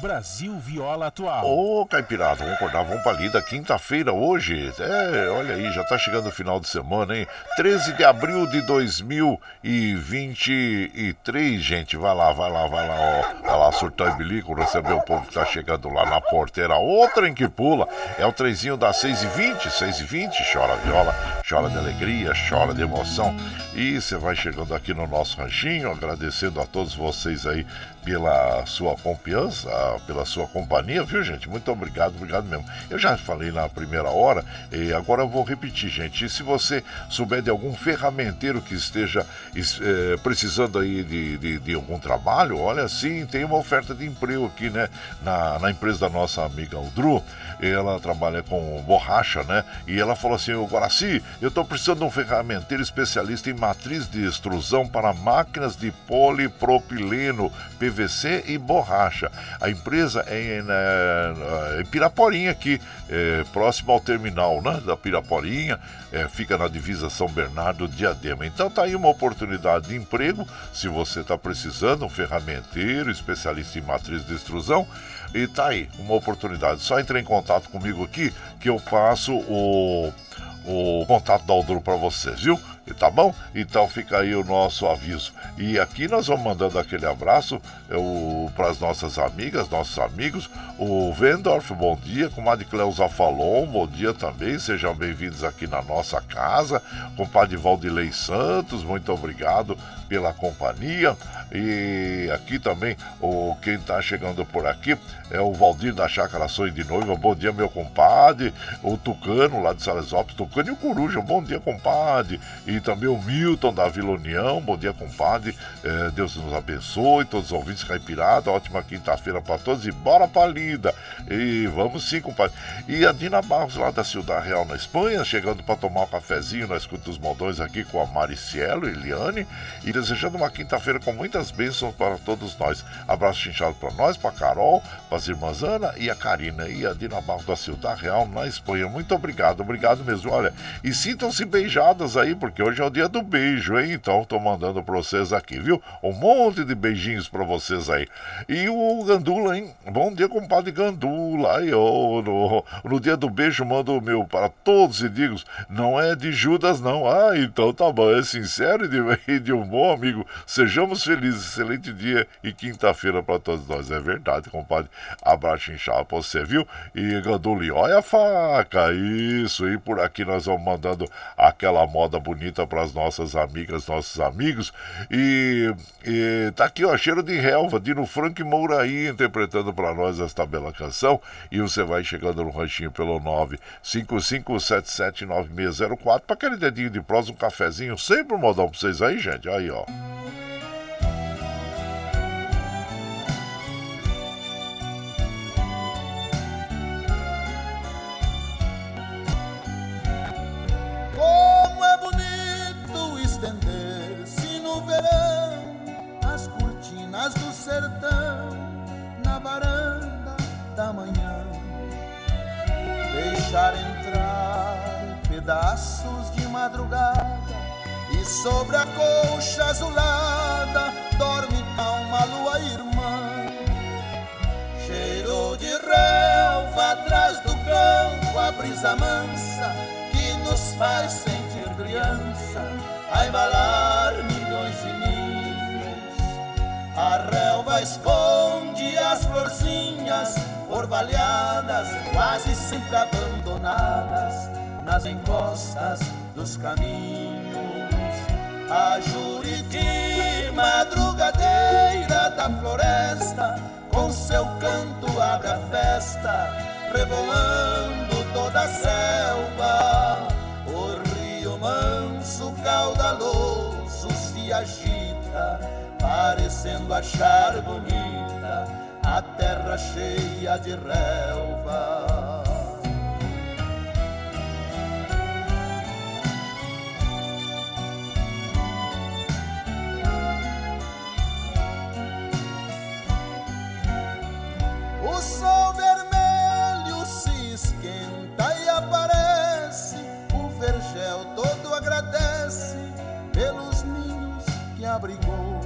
Brasil Viola Atual. Ô, oh, Caipirada, vamos acordar, vamos pra lida. Quinta-feira hoje. É, olha aí, já tá chegando o final de semana, hein? 13 de abril de 2023, gente. Vai lá, vai lá, vai lá, ó. Vai lá, surtar e bilico, receber o povo que tá chegando lá na porteira. Outra em que pula. É o trenzinho das 6h20, 6h20. Chora viola, chora de alegria, chora de emoção. E você vai chegando aqui no nosso ranchinho, agradecendo a todos vocês aí pela sua confiança, pela sua companhia, viu, gente? Muito obrigado, obrigado mesmo. Eu já falei na primeira hora e agora eu vou repetir, gente. E se você souber de algum ferramenteiro que esteja é, precisando aí de, de, de, algum trabalho, olha, sim, tem uma oferta de emprego aqui, né? Na, na empresa da nossa amiga Aldru. Ela trabalha com borracha, né? E ela falou assim: Ô Guaraci, eu tô precisando de um ferramenteiro especialista em matriz de extrusão para máquinas de polipropileno, PVC e borracha. A empresa é em, é, em Piraporinha aqui, é, próximo ao terminal né, da Piraporinha, é, fica na divisa São Bernardo Diadema. Então tá aí uma oportunidade de emprego, se você está precisando, um ferramenteiro, especialista em matriz de extrusão, e tá aí, uma oportunidade. Só entre em contato comigo aqui que eu passo o, o contato da Aldru para vocês, viu? Tá bom? Então fica aí o nosso aviso. E aqui nós vamos mandando aquele abraço para as nossas amigas, nossos amigos. O Vendorf, bom dia. Comadre Cleusa Falon, bom dia também. Sejam bem-vindos aqui na nossa casa. Compadre Valdilei Santos, muito obrigado pela companhia. E aqui também, o, quem está chegando por aqui é o Valdir da Chácara Sonho de Noiva. Bom dia, meu compadre. O Tucano, lá de Salesópolis. Tucano e o Coruja. Bom dia, compadre. E também o Milton da Vila União. Bom dia, compadre. É, Deus nos abençoe. Todos os ouvintes caipirada. Ótima quinta-feira para todos. E bora pra lida. E vamos sim, compadre. E a Dina Barros, lá da Cidade Real, na Espanha, chegando para tomar um cafezinho na Escuta dos Moldões aqui com a Maricielo Eliane. E desejando uma quinta-feira com muitas bênçãos para todos nós. Abraço chinchado para nós, para Carol, para as irmãs Ana e a Karina e a Dina Barros da Cidade Real na Espanha. Muito obrigado, obrigado mesmo. Olha, e sintam-se beijadas aí, porque hoje é o dia do beijo, hein? Então tô mandando para vocês aqui, viu? Um monte de beijinhos para vocês aí. E o Gandula, hein? Bom dia, compadre Gandula. Aí, oh, no, no dia do beijo, mando o meu para todos e digo, não é de Judas, não. Ah, então tá bom, é sincero e de, [LAUGHS] de um bom amigo. Sejamos felizes, excelente dia e quinta-feira para todos nós. É verdade, compadre. Abraço inchado pra você, viu? E Ganduli, olha a faca, isso. E por aqui nós vamos mandando aquela moda bonita para as nossas amigas, nossos amigos. E, e tá aqui, ó, cheiro de relva, Dino Frank Mouraí interpretando para nós esta bela canção. E você vai chegando no ranchinho pelo 955779604 para aquele dedinho de prosa, um cafezinho, sempre um modão para vocês aí, gente. Aí, ó. Como é bonito estender-se no verão as cortinas do sertão na varanda da manhã, deixar entrar pedaços de madrugada sobre a colcha azulada dorme uma lua irmã. Cheiro de relva atrás do campo, a brisa mansa que nos faz sentir criança, a embalar milhões de ninhos. A relva esconde as florzinhas orvalhadas, quase sempre abandonadas nas encostas dos caminhos. A Juriti, madrugadeira da floresta, com seu canto abre a festa, revoando toda a selva. O rio manso, caudaloso, se agita, parecendo achar bonita a terra cheia de relva. O sol vermelho se esquenta e aparece. O vergel todo agradece pelos ninhos que abrigou.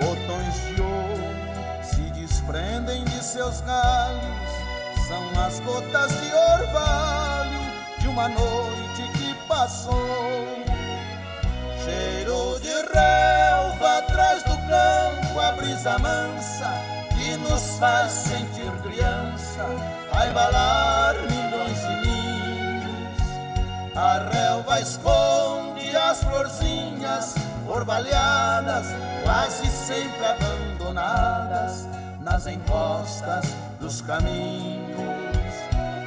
Botões de ouro se desprendem de seus galhos. São as gotas de orvalho de uma noite que passou. Cheiro de relva atrás do campo, a brisa mansa nos faz sentir criança, a embalar milhões de ninhos. A relva esconde as florzinhas orvalhadas, quase sempre abandonadas nas encostas dos caminhos.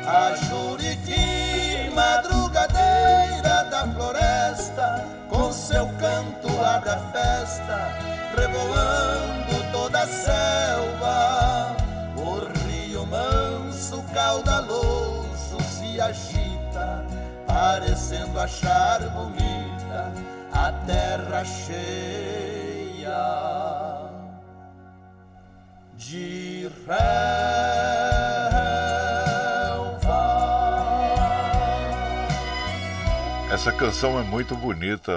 A Juriti, madrugadeira da floresta, com seu canto abre a festa, revoando toda a selva. O rio manso, caudaloso, se agita, parecendo achar bonita a terra cheia de relva. Essa canção é muito bonita,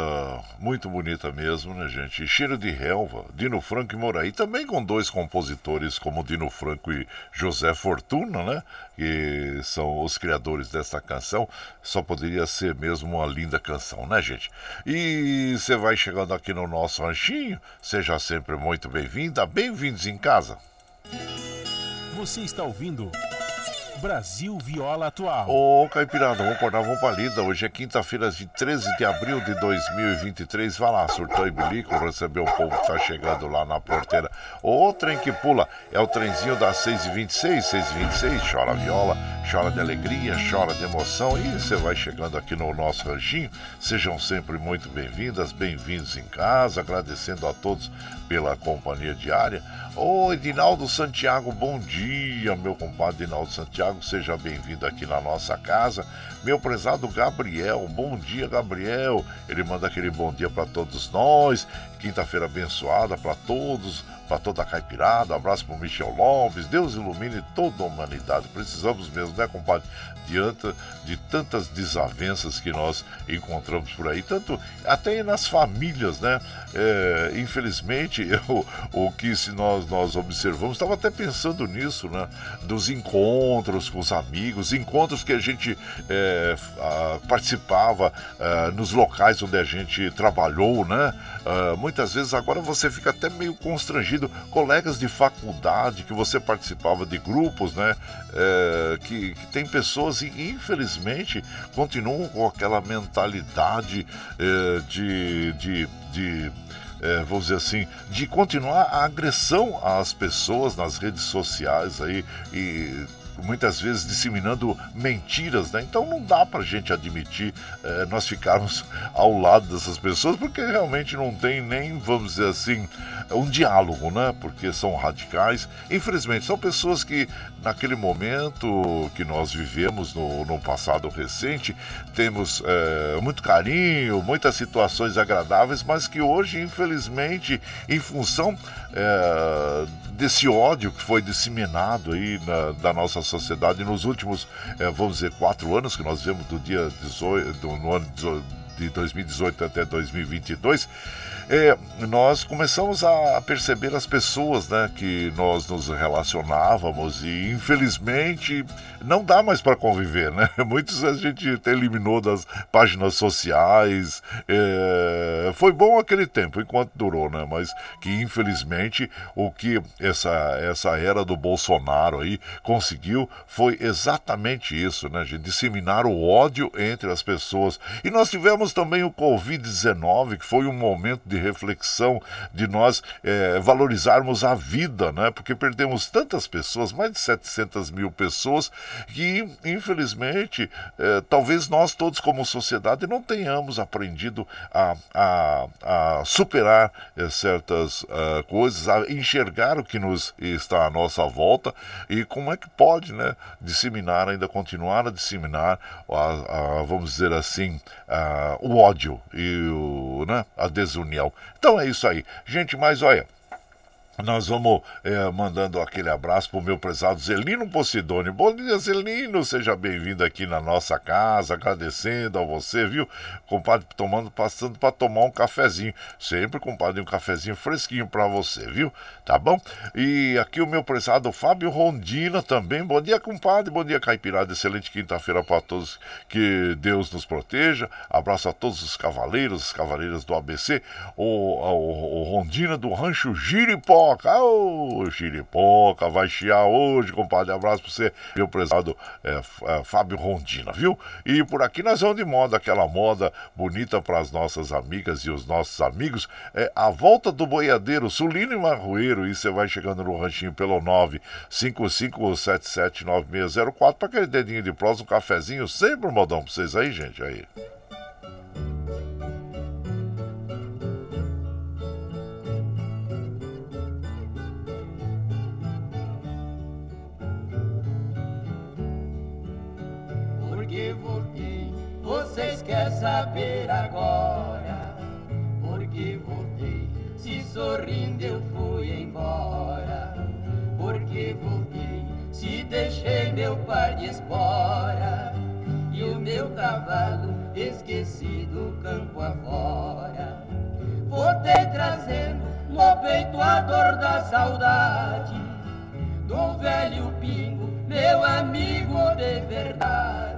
muito bonita mesmo, né, gente? Cheiro de relva, Dino Franco e Moraí, também com dois compositores como Dino Franco e José Fortuna, né? Que são os criadores dessa canção. Só poderia ser mesmo uma linda canção, né, gente? E você vai chegando aqui no nosso ranchinho, seja sempre muito bem-vinda, bem-vindos em casa. Você está ouvindo Brasil Viola Atual. Ô, Caipirada, vamos acordar, vamos pra lida. Hoje é quinta-feira, de 13 de abril de 2023. Vai lá, surtou e bilico, receber o povo que tá chegando lá na porteira. O trem que pula é o trenzinho das 6h26, 6h26. Chora viola, chora de alegria, chora de emoção. E você vai chegando aqui no nosso ranchinho. Sejam sempre muito bem-vindas, bem-vindos em casa. Agradecendo a todos pela companhia diária. Ô, Edinaldo Santiago, bom dia, meu compadre Edinaldo Santiago, seja bem-vindo aqui na nossa casa. Meu prezado Gabriel, bom dia, Gabriel. Ele manda aquele bom dia para todos nós. Quinta-feira abençoada para todos, para toda a caipirada. Abraço para Michel Lopes. Deus ilumine toda a humanidade. Precisamos mesmo, né, compadre? Diante de tantas desavenças que nós encontramos por aí, tanto até nas famílias, né? É, infelizmente, [LAUGHS] eu, o que se nós, nós observamos, estava até pensando nisso, né? Dos encontros com os amigos, encontros que a gente é, participava a, nos locais onde a gente trabalhou, né? A, muitas vezes agora você fica até meio constrangido, colegas de faculdade que você participava de grupos, né? É, que, que tem pessoas e infelizmente continuam com aquela mentalidade é, de, de, de é, vamos dizer assim, de continuar a agressão às pessoas nas redes sociais aí e muitas vezes disseminando mentiras, né? Então não dá pra gente admitir eh, nós ficarmos [LAUGHS] ao lado dessas pessoas, porque realmente não tem nem, vamos dizer assim, um diálogo, né? Porque são radicais. Infelizmente, são pessoas que naquele momento que nós vivemos no, no passado recente, temos eh, muito carinho, muitas situações agradáveis, mas que hoje, infelizmente, em função eh, desse ódio que foi disseminado aí na, da nossa sociedade nos últimos, eh, vamos dizer, quatro anos que nós vemos do dia 18, do, no ano de 2018 até 2022, é, nós começamos a perceber as pessoas né, que nós nos relacionávamos e infelizmente não dá mais para conviver, né? [LAUGHS] Muitos a gente eliminou das páginas sociais. É, foi bom aquele tempo, enquanto durou, né? Mas que infelizmente o que essa, essa era do Bolsonaro aí conseguiu foi exatamente isso, né, gente? Disseminar o ódio entre as pessoas. E nós tivemos também o Covid-19, que foi um momento de reflexão, de nós é, valorizarmos a vida, né? Porque perdemos tantas pessoas, mais de 700 mil pessoas, que infelizmente é, talvez nós todos como sociedade não tenhamos aprendido a, a, a superar é, certas uh, coisas, a enxergar o que nos está à nossa volta e como é que pode, né, disseminar, ainda continuar a disseminar, a, a vamos dizer assim, o ódio e o, né, a desunião. Então é isso aí. Gente, mas olha, nós vamos é, mandando aquele abraço para o meu prezado Zelino Posidone. Bom dia, Zelino. Seja bem-vindo aqui na nossa casa, agradecendo a você, viu? Compadre, tomando, passando para tomar um cafezinho. Sempre, compadre, um cafezinho fresquinho para você, viu? Tá bom? E aqui o meu prezado Fábio Rondina também. Bom dia, compadre. Bom dia, Caipirada. Excelente quinta-feira para todos. Que Deus nos proteja. Abraço a todos os cavaleiros, as cavaleiras do ABC. O, o, o Rondina do Rancho Giripó Giripoca. Ô, oh, vai chiar hoje, compadre. Abraço pra você, meu prezado é, é, Fábio Rondina, viu? E por aqui nós vamos de moda, aquela moda bonita para as nossas amigas e os nossos amigos. É a volta do boiadeiro Sulino e Marroeiro. E você vai chegando no ranchinho pelo 955779604 para aquele dedinho de prosa, um cafezinho, sempre um modão pra vocês aí, gente. Aí. Quer saber agora porque voltei. Se sorrindo eu fui embora, porque voltei. Se deixei meu par de espora e o meu cavalo esquecido campo afora. Voltei trazendo no peito a dor da saudade do velho pingo, meu amigo de verdade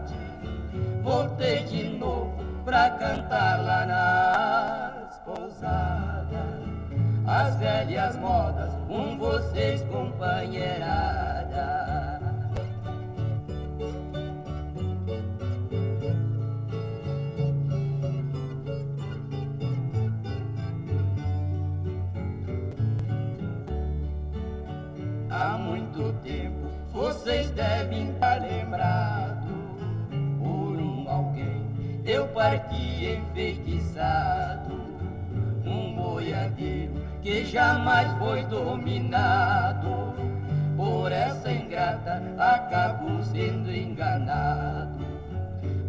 voltei de novo pra cantar lá nas pousadas. As velhas modas, com vocês, companheirada. Parti enfeitiçado, um boiadeiro que jamais foi dominado. Por essa ingrata acabou sendo enganado.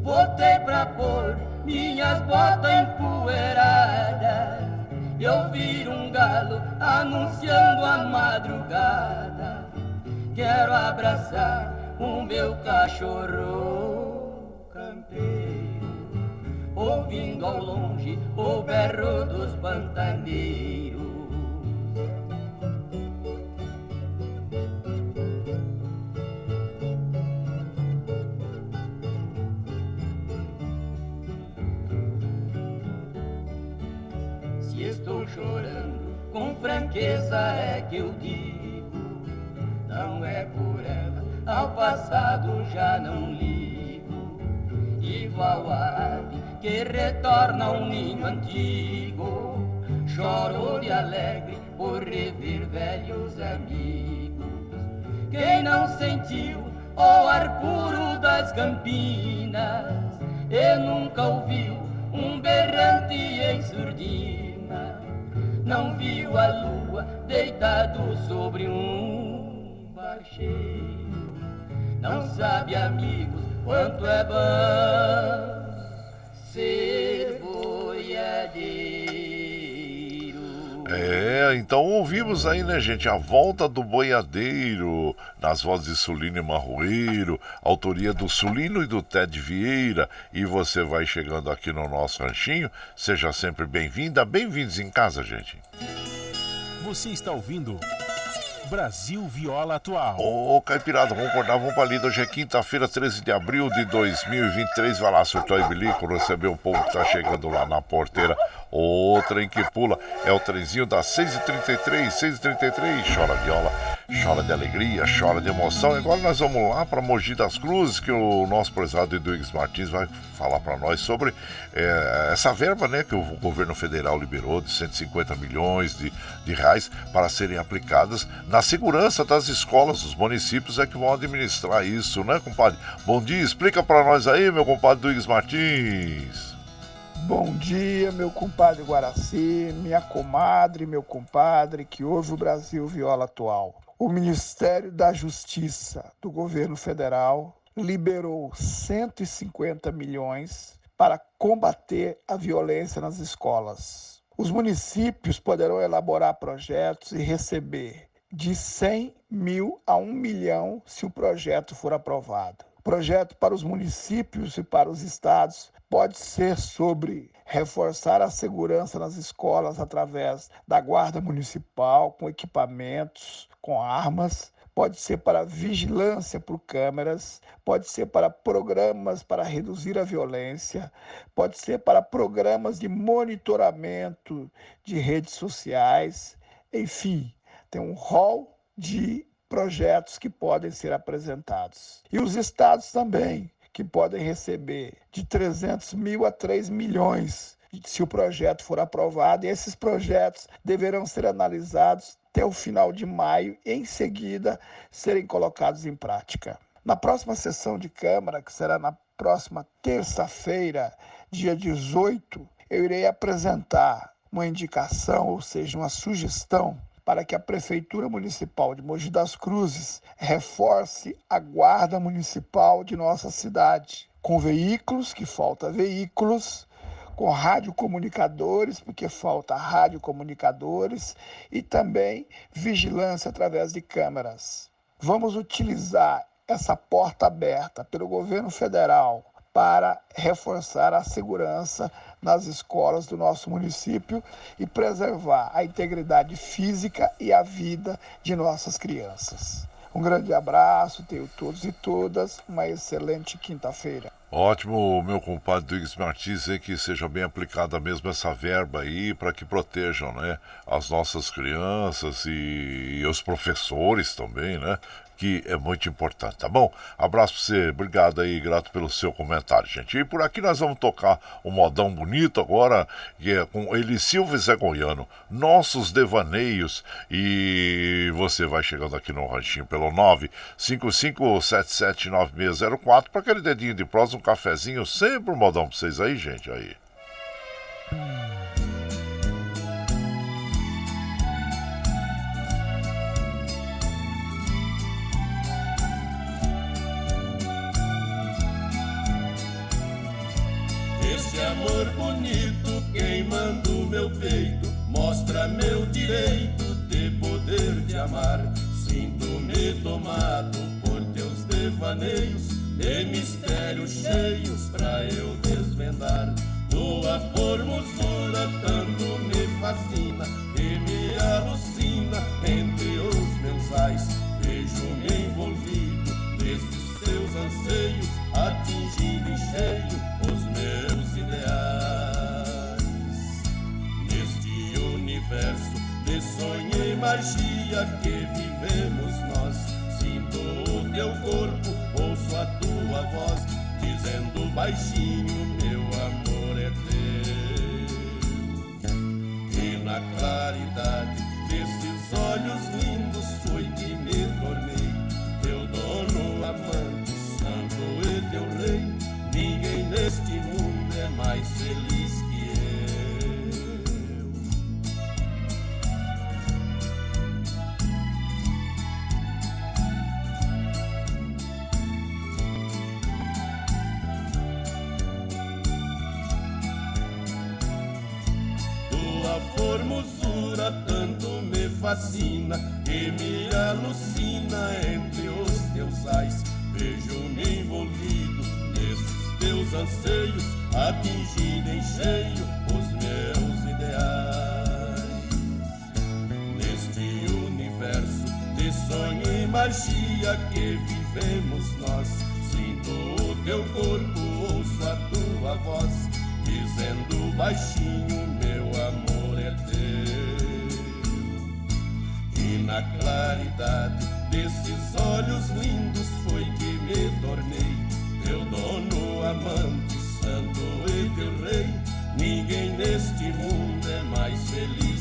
Voltei pra pôr minhas botas empoeiradas. Eu vi um galo anunciando a madrugada. Quero abraçar o meu cachorro campeiro ouvindo ao longe o berro dos pantaneiros. Se estou chorando, com franqueza é que eu digo, não é por ela, ao passado já não ligo, igual a ave que retorna ao ninho antigo. Choro de alegre por rever velhos amigos. Quem não sentiu o ar puro das campinas e nunca ouviu um berrante em surdina, não viu a lua deitado sobre um barcheiro, não sabe, amigos, quanto é bom ser boiadeiro. É? Então ouvimos aí, né, gente, a volta do boiadeiro, nas vozes de Sulino e Marroeiro, autoria do Sulino e do Ted Vieira. E você vai chegando aqui no nosso ranchinho, seja sempre bem-vinda, bem-vindos em casa, gente. Você está ouvindo. Brasil Viola Atual. Ô, Caipirada, vamos acordar, vamos pra lida. Hoje é quinta-feira, 13 de abril de 2023. Vai lá, surtou e bilico, receber o povo que tá chegando lá na porteira. O trem que pula é o trenzinho das 6h33, 6h33. Chora viola, chora de alegria, chora de emoção. E agora nós vamos lá para Mogi das Cruzes, que o nosso prezado Eduígues Martins vai falar para nós sobre é, essa verba né, que o governo federal liberou de 150 milhões de, de reais para serem aplicadas na segurança das escolas. Os municípios é que vão administrar isso, né, compadre? Bom dia, explica para nós aí, meu compadre Eduígues Martins. Bom dia, meu compadre Guaraci, minha comadre, meu compadre, que ouve o Brasil Viola Atual. O Ministério da Justiça do governo federal liberou 150 milhões para combater a violência nas escolas. Os municípios poderão elaborar projetos e receber de 100 mil a 1 milhão se o projeto for aprovado. O projeto para os municípios e para os estados pode ser sobre reforçar a segurança nas escolas através da guarda municipal, com equipamentos, com armas, pode ser para vigilância por câmeras, pode ser para programas para reduzir a violência, pode ser para programas de monitoramento de redes sociais, enfim, tem um rol de projetos que podem ser apresentados. E os estados também que podem receber de 300 mil a 3 milhões se o projeto for aprovado, e esses projetos deverão ser analisados até o final de maio e, em seguida, serem colocados em prática. Na próxima sessão de Câmara, que será na próxima terça-feira, dia 18, eu irei apresentar uma indicação, ou seja, uma sugestão para que a Prefeitura Municipal de Mogi das Cruzes reforce a guarda municipal de nossa cidade, com veículos, que falta veículos, com radiocomunicadores, porque falta radiocomunicadores, e também vigilância através de câmeras. Vamos utilizar essa porta aberta pelo governo federal para reforçar a segurança nas escolas do nosso município e preservar a integridade física e a vida de nossas crianças. Um grande abraço, tenho todos e todas uma excelente quinta-feira. Ótimo, meu compadre Duígues Martins, é que seja bem aplicada mesmo essa verba aí para que protejam né, as nossas crianças e, e os professores também, né? Que é muito importante, tá bom? Abraço pra você, obrigado aí, grato pelo seu comentário, gente. E por aqui nós vamos tocar um modão bonito agora, que é com Eli Silva Zé Goiano, Nossos Devaneios. E você vai chegando aqui no ranchinho pelo 955779604 para aquele dedinho de prosa, um cafezinho, sempre um modão pra vocês aí, gente, aí. Este amor bonito queimando meu peito mostra meu direito de poder te amar. Sinto-me tomado por teus devaneios de mistérios cheios pra eu desvendar. Tua formosura tanto me fascina e me alucina entre os mensais. Vejo-me envolvido nesses seus anseios, atingindo em cheio universo de sonho e magia que vivemos nós, sinto o teu corpo, ouço a tua voz, dizendo baixinho: meu amor é teu. E na claridade desses olhos lindos foi que me tornei teu dono, amante, santo e teu rei. Ninguém neste mundo é mais feliz fascina, que me alucina entre os teus ais. Vejo-me envolvido nesses teus anseios, atingindo em cheio os meus ideais. Neste universo de sonho e magia que vivemos nós, sinto o teu corpo, ouço a tua voz, dizendo baixinho: meu amor é teu. E na claridade desses olhos lindos foi que me tornei teu dono, amante, santo e teu rei. Ninguém neste mundo é mais feliz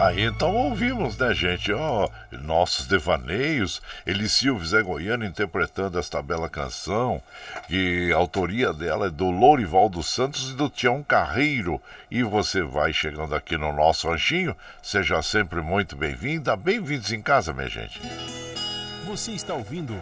Aí então ouvimos, né, gente? Ó, nossos devaneios, Elisio Zé Goiano interpretando esta bela canção, que a autoria dela é do Lourival dos Santos e do Tião Carreiro. E você vai chegando aqui no nosso ranchinho, seja sempre muito bem-vinda, bem-vindos em casa, minha gente. Você está ouvindo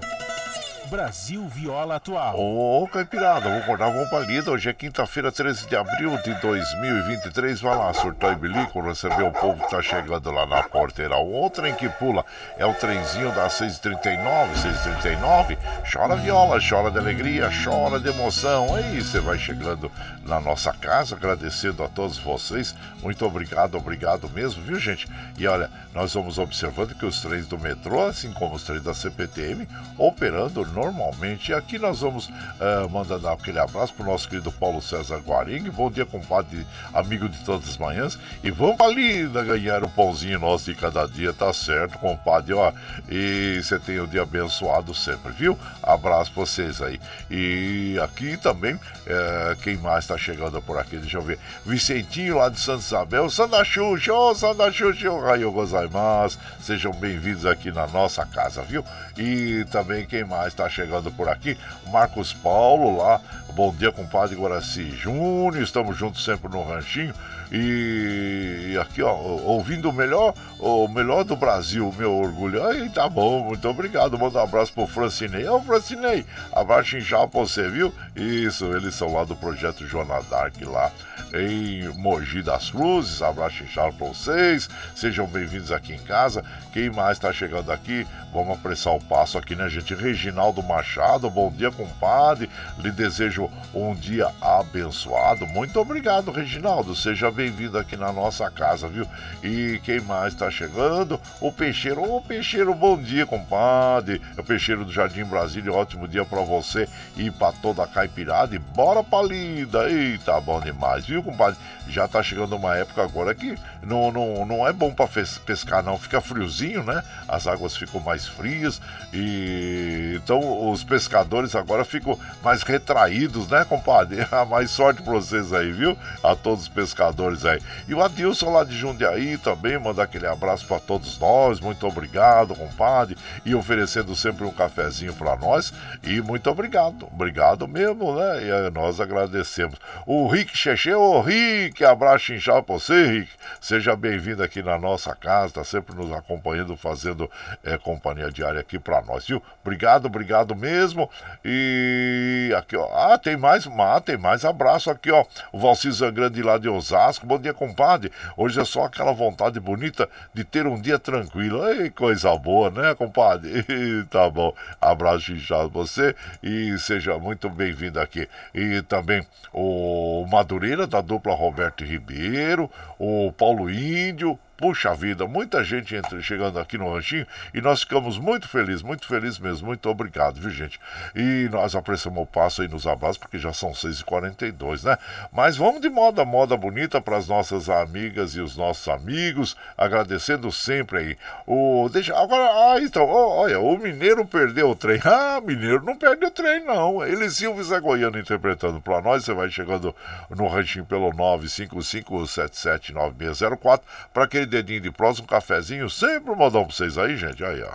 Brasil Viola Atual. Ô, Caipirada, vou acordar com palida. Hoje é quinta-feira, 13 de abril de 2023. Vai lá, surtar e bilico, receber o povo que tá chegando lá na porteira. O trem que pula é o trenzinho das 6h39, 6h39. Chora viola, chora de alegria, chora de emoção. Aí você vai chegando na nossa casa, agradecendo a todos vocês. Muito obrigado, obrigado mesmo, viu, gente? E olha, nós vamos observando que os trens do metrô, assim como os trens da CPTM, operando normalmente. E aqui nós vamos uh, mandando aquele abraço pro nosso querido Paulo César Guaring. Bom dia, compadre, amigo de todas as manhãs. E vamos ali ganhar o pãozinho nosso de cada dia, tá certo, compadre? Ó, e você tem o dia abençoado sempre, viu? Abraço pra vocês aí. E aqui também, uh, quem mais tá chegando por aqui? Deixa eu ver. Vicentinho lá de Santa Isabel. Santa Xuxa, ô oh, Santa Xuxa, raio gozaimasu. Sejam bem-vindos aqui na nossa casa, viu? E também quem mais chegando por aqui, Marcos Paulo lá. Bom dia, compadre Guaraci Júnior. Estamos juntos sempre no ranchinho. E aqui, ó, ouvindo o melhor, o melhor do Brasil, meu orgulho. Aí, tá bom, muito obrigado. Manda um abraço pro Francinei. Ô, Francinei, abraço inchado pra você, viu? Isso, eles são lá do projeto Joana Dark lá em Mogi das Cruzes. Abraço inchado pra vocês. Sejam bem-vindos aqui em casa. Quem mais tá chegando aqui? Vamos apressar o passo aqui, né, gente? Reginaldo Machado, bom dia, compadre. Lhe desejo um dia abençoado. Muito obrigado, Reginaldo. Seja bem-vindo aqui na nossa casa, viu? E quem mais está chegando? O Peixeiro. Ô, Peixeiro, bom dia, compadre. É o Peixeiro do Jardim Brasília. Ótimo dia para você e para toda a caipirada. E bora pra lida. Eita, bom demais, viu, compadre? Já tá chegando uma época agora que não, não, não é bom para pescar, não. Fica friozinho, né? As águas ficam mais frias e então os pescadores agora ficam mais retraídos, né, compadre? [LAUGHS] mais sorte pra vocês aí, viu? A todos os pescadores aí. E o Adilson lá de Jundiaí também, manda aquele abraço para todos nós. Muito obrigado, compadre. E oferecendo sempre um cafezinho para nós. E muito obrigado. Obrigado mesmo, né? E eh, nós agradecemos. O Rick Cheche, ô Rick, abraço inchado pra você, Rick. Seja bem-vindo aqui na nossa casa, tá sempre nos acompanhando, fazendo é, companhia diária aqui para nós, viu? Obrigado, obrigado mesmo. E aqui, ó. Ah, tem mais, ah, tem mais abraço aqui, ó. O Valci Zangrande lá de Osasco. Bom dia, compadre. Hoje é só aquela vontade bonita de ter um dia tranquilo. Ei, coisa boa, né, compadre? [LAUGHS] tá bom. Abraço inchado você e seja muito bem-vindo aqui. E também o Madureira da dupla Roberto Ribeiro, o Paulo Índio, Puxa vida, muita gente entra, chegando aqui no Ranchinho e nós ficamos muito felizes, muito felizes mesmo. Muito obrigado, viu, gente? E nós apreciamos o passo aí nos abraços, porque já são 6h42, né? Mas vamos de moda, moda bonita para as nossas amigas e os nossos amigos, agradecendo sempre aí. O, deixa, agora, ah, então, olha, o Mineiro perdeu o trem. [LAUGHS] Ah, Mineiro não perde o trem, não. Ele Silvio Zé Goiano interpretando para nós. Você vai chegando no Ranchinho pelo 955779604 para aquele dedinho de prosa, um cafezinho, sempre um modão pra vocês aí, gente. Aí, ó.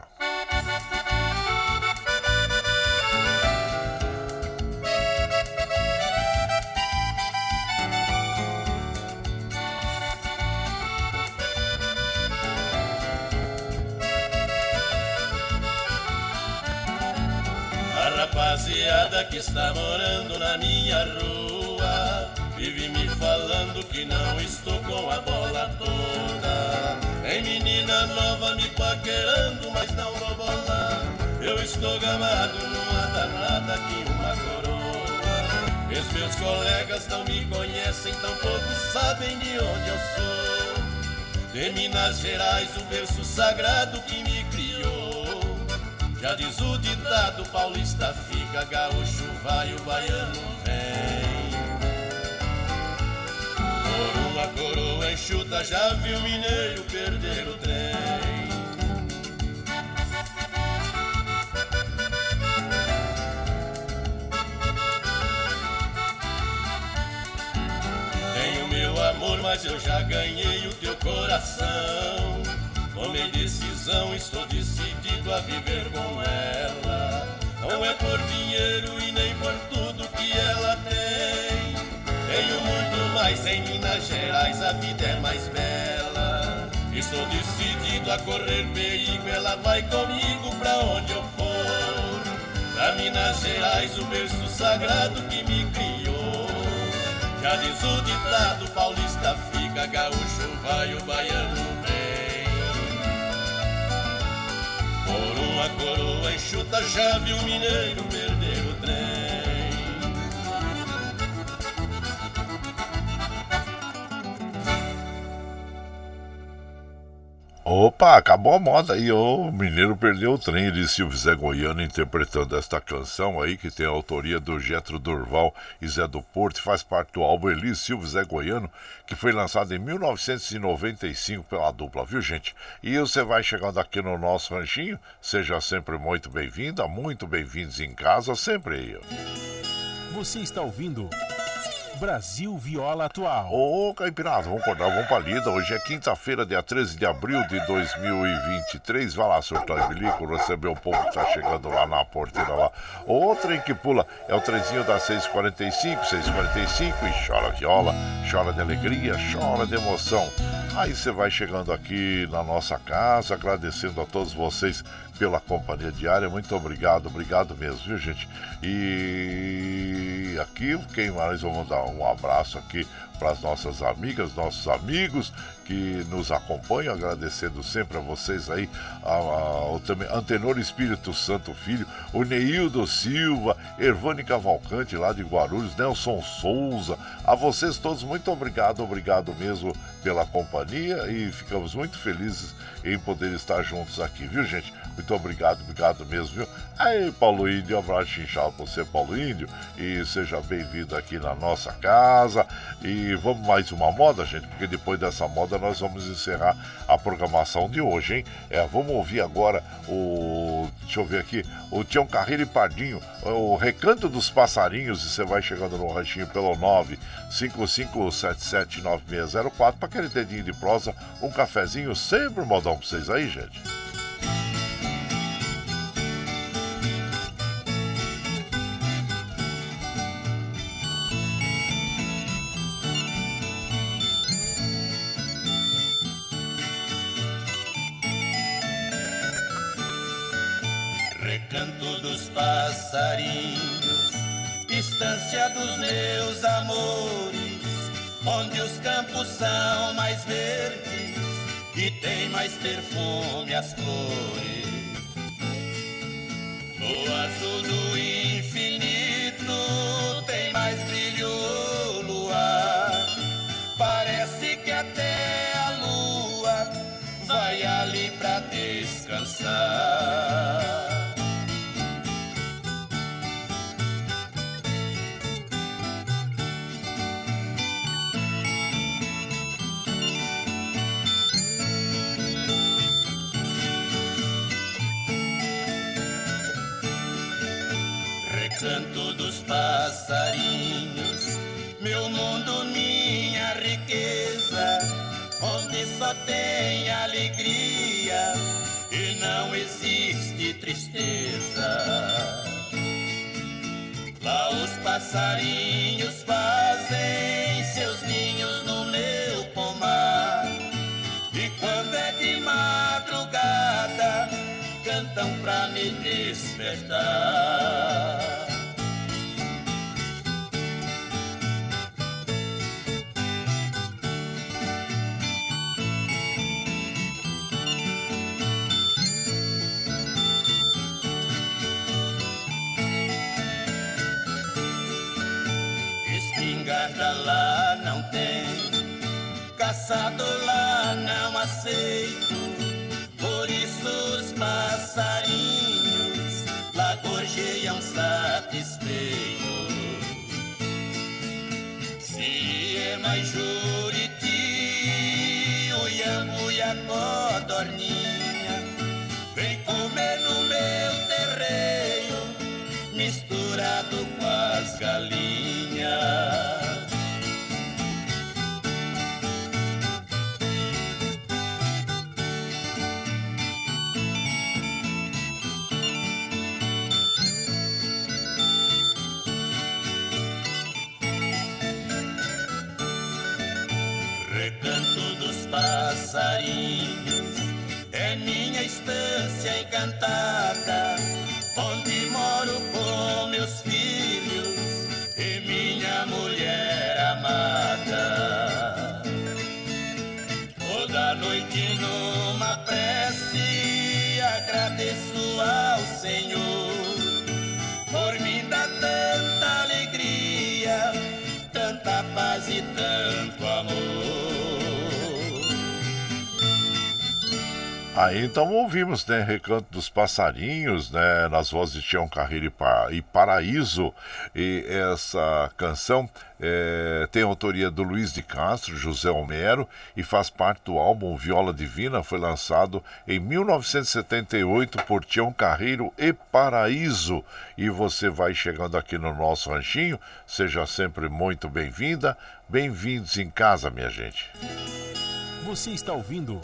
A rapaziada que está morando na minha rua vive me falando que não estou com a bola toda. Tem menina nova me paquerando, mas não vou bolar. Eu estou gamado numa danada que uma coroa. Os meus colegas não me conhecem, tampouco sabem de onde eu sou. De Minas Gerais, o verso sagrado que me criou. Já diz o ditado, paulista fica, gaúcho vai, o baiano Uma coroa enxuta, já viu mineiro perder o trem. Tenho meu amor, mas eu já ganhei o teu coração. Tomei decisão, estou decidido a viver com ela. Não é por dinheiro e nem por tudo que ela tem. Tenho muito mais em Minas Gerais, a vida é mais bela. Estou decidido a correr perigo, ela vai comigo pra onde eu for. Pra Minas Gerais, o berço sagrado que me criou. Já diz o ditado, paulista fica, gaúcho vai, o baiano vem. Por uma coroa enxuta, já viu o mineiro perder o trem. Opa, acabou a moda aí, o Mineiro perdeu o trem de Silvio Zé Goiano interpretando esta canção aí, que tem a autoria do Getro Durval e Zé do Porto, faz parte do álbum Elis Silvio Zé Goiano, que foi lançado em 1995 pela dupla, viu gente? E você vai chegando aqui no nosso ranchinho, seja sempre muito bem-vinda, muito bem-vindos em casa, sempre aí. Você está ouvindo Brasil Viola Atual. Ô, Caipirada, vamos acordar, vamos pra lida. Hoje é quinta-feira, dia 13 de abril de 2023. Vai lá, surtar e bilico, receber o povo que tá chegando lá na porteira lá. O trem que pula é o trenzinho das 6h45, 6h45 e chora viola, chora de alegria, chora de emoção. Aí você vai chegando aqui na nossa casa, agradecendo a todos vocês pela companhia diária. Muito obrigado, obrigado mesmo, viu, gente? E aqui, quem mais? Vamos dar um abraço aqui para as nossas amigas, nossos amigos que nos acompanham, agradecendo sempre a vocês aí, também Antenor Espírito Santo Filho, o Neildo Silva, Ervane Cavalcante lá de Guarulhos, Nelson Souza, a vocês todos, muito obrigado, obrigado mesmo pela companhia e ficamos muito felizes em poder estar juntos aqui, viu gente? Muito obrigado, obrigado mesmo, viu? Aí, Paulo Índio, um abraço inchado pra você, Paulo Índio, e seja bem-vindo aqui na nossa casa. E vamos mais uma moda, gente, porque depois dessa moda nós vamos encerrar a programação de hoje, hein? É, vamos ouvir agora o. Deixa eu ver aqui, o Tião Carreiro e Pardinho, o Recanto dos Passarinhos, e você vai chegando no ranchinho pelo 955779604 para aquele dedinho de prosa, um cafezinho, sempre um modão pra vocês aí, gente. Passarinhos, distância dos meus amores, onde os campos são mais verdes e tem mais perfume as flores. No azul do tem alegria e não existe tristeza. Lá os passarinhos fazem seus ninhos no meu pomar. E quando é de madrugada, cantam pra me despertar. Caçado lá não aceito, por isso os passarinhos lá gorjeiam satisfeitos. Se é mais juriti, o iambu e a codorninha, vem comer no meu terreiro, misturado com as galinhas. Aí então ouvimos, né, Recanto dos Passarinhos, né, nas vozes de Tião Carreiro e, Pa- Paraíso. E essa canção eh, tem autoria do Luiz de Castro, José Homero, e faz parte do álbum Viola Divina, foi lançado em 1978 por Tião Carreiro e Paraíso. E você vai chegando aqui no nosso ranchinho, seja sempre muito bem-vinda, bem-vindos em casa, minha gente. Você está ouvindo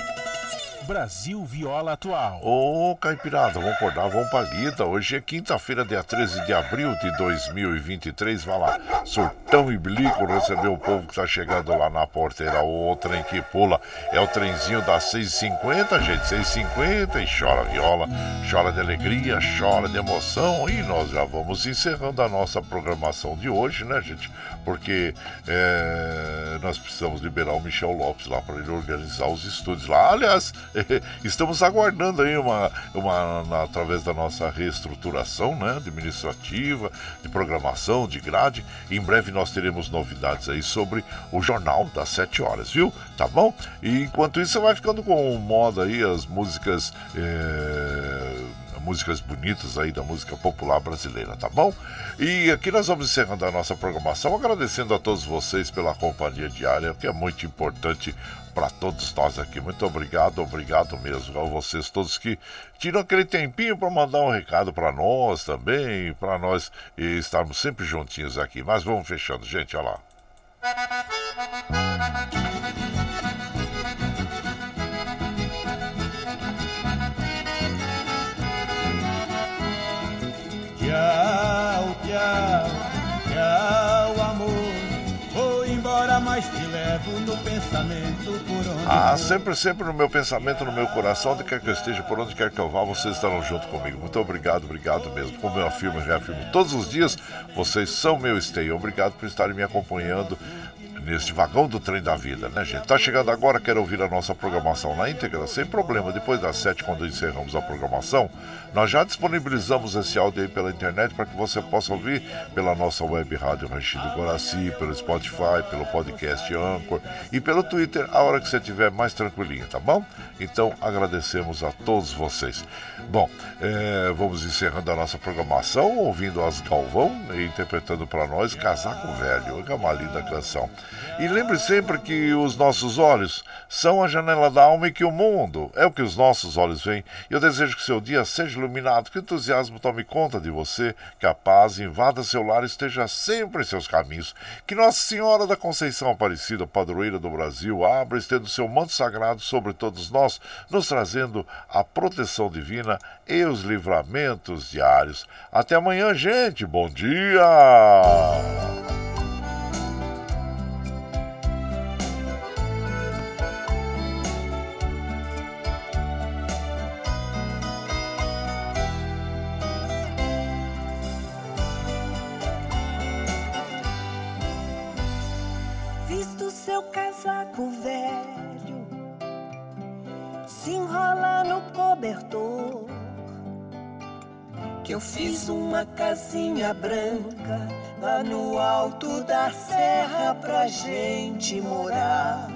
Brasil Viola Atual. Ô, Caipirada, vamos acordar, vamos pra lida. Hoje é quinta-feira, dia 13 de abril de 2023. Vai lá, surtão e bilico receber o povo que tá chegando lá na porteira. O trem que pula é o trenzinho das 6h50, gente. 6h50 e chora viola, chora de alegria, chora de emoção. E nós já vamos encerrando a nossa programação de hoje, né, gente? Porque é, nós precisamos liberar o Michel Lopes lá para ele organizar os estúdios lá. Aliás, [LAUGHS] estamos aguardando aí uma, uma através da nossa reestruturação, né, administrativa, de programação, de grade. Em breve nós teremos novidades aí sobre o jornal das 7 horas, viu? Tá bom? E enquanto isso, você vai ficando com moda aí as músicas. é, músicas bonitas aí da música popular brasileira, tá bom? E aqui nós vamos encerrando a nossa programação, agradecendo a todos vocês pela companhia diária, que é muito importante para todos nós aqui. Muito obrigado, obrigado mesmo a vocês todos que tiram aquele tempinho para mandar um recado para nós também, para nós estarmos sempre juntinhos aqui. Mas vamos fechando, gente, olha lá. Tchau, Ah, sempre, sempre no meu pensamento, no meu coração, onde quer que eu esteja, por onde quer que eu vá, vocês estarão junto comigo. Muito obrigado, obrigado mesmo. Como eu afirmo e reafirmo todos os dias, vocês são meu esteio. Obrigado por estarem me acompanhando neste vagão do trem da vida, né, gente? Tá chegando agora, quer ouvir a nossa programação na íntegra? Sem problema. Depois das sete, quando encerramos a programação, nós já disponibilizamos esse áudio aí pela internet para que você possa ouvir pela nossa web rádio Ranchido Guaraci, pelo Spotify, pelo podcast Anchor e pelo Twitter, a hora que você estiver mais tranquilinho, tá bom? Então agradecemos a todos vocês. Bom, eh, vamos encerrando a nossa programação, ouvindo as Galvão e interpretando para nós Casaco Velho, que é uma linda canção. E lembre sempre que os nossos olhos são a janela da alma e que o mundo é o que os nossos olhos veem. Eu desejo que seu dia seja iluminado, que o entusiasmo tome conta de você, que a paz invada seu lar e esteja sempre em seus caminhos. Que Nossa Senhora da Conceição Aparecida, padroeira do Brasil, abra e estenda o seu manto sagrado sobre todos nós, nos trazendo a proteção divina e os livramentos diários. Até amanhã, gente. Bom dia! Cobertor. Que eu fiz uma casinha branca lá no alto da serra pra gente morar.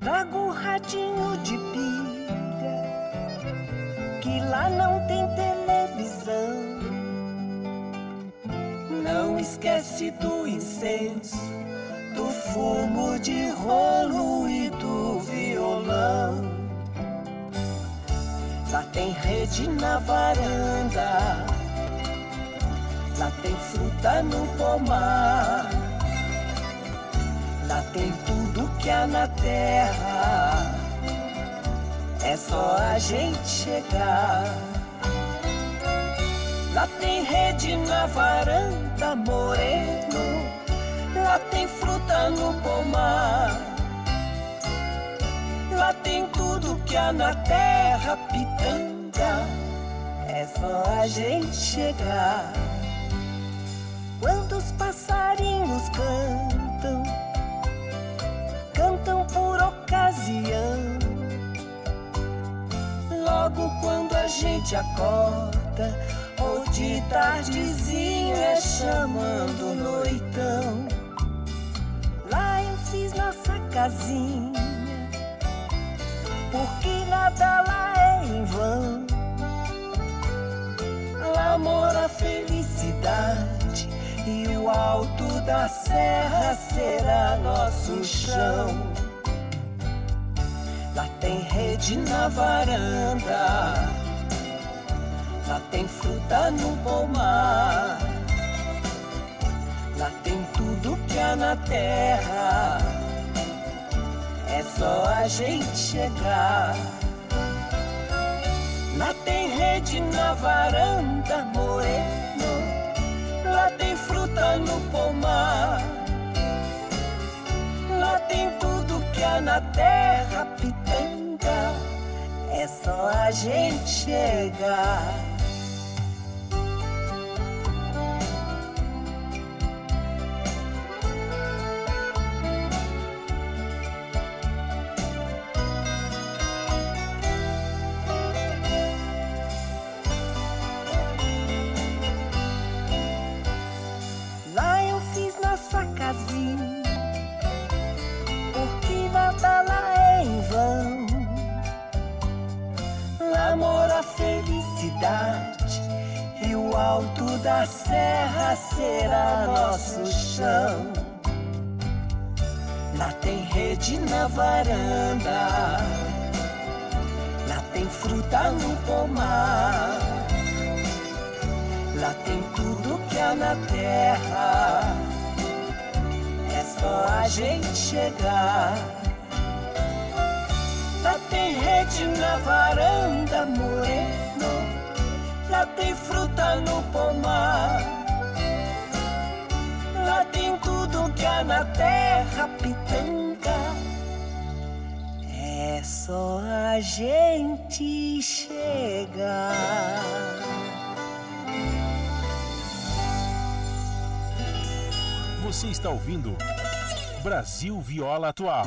Trago um radinho de pilha, que lá não tem televisão. Não esquece do incenso, do fumo de rolo e do violão. Lá tem rede na varanda, lá tem fruta no pomar, lá tem tudo que há na terra. É só a gente chegar. Lá tem rede na varanda, moreno. Lá tem fruta no pomar. Lá tem tudo que há na terra, pitanga. É só a gente chegar. Quando os passarinhos cantam, cantam por ocasião. Logo quando a gente acorda, ou de tardezinha é chamando noitão. Lá eu fiz nossa casinha, porque nada lá é em vão. Lá mora a felicidade e o alto da serra será nosso chão. Lá tem rede na varanda, lá tem fruta no pomar, lá tem tudo que há na terra. É só a gente chegar. Lá tem rede na varanda, moreno. Lá tem fruta no pomar. Lá tem tudo que há na terra, pitanga. É só a gente chegar. Alto da serra será nosso chão. Lá tem rede na varanda, lá tem fruta no pomar. Lá tem tudo que há na terra. É só a gente chegar. Lá tem rede na varanda, moreno. Lá tem fruta no pomar. Lá tem tudo que há na terra, pitanga. É só a gente chegar. Você está ouvindo Brasil Viola Atual.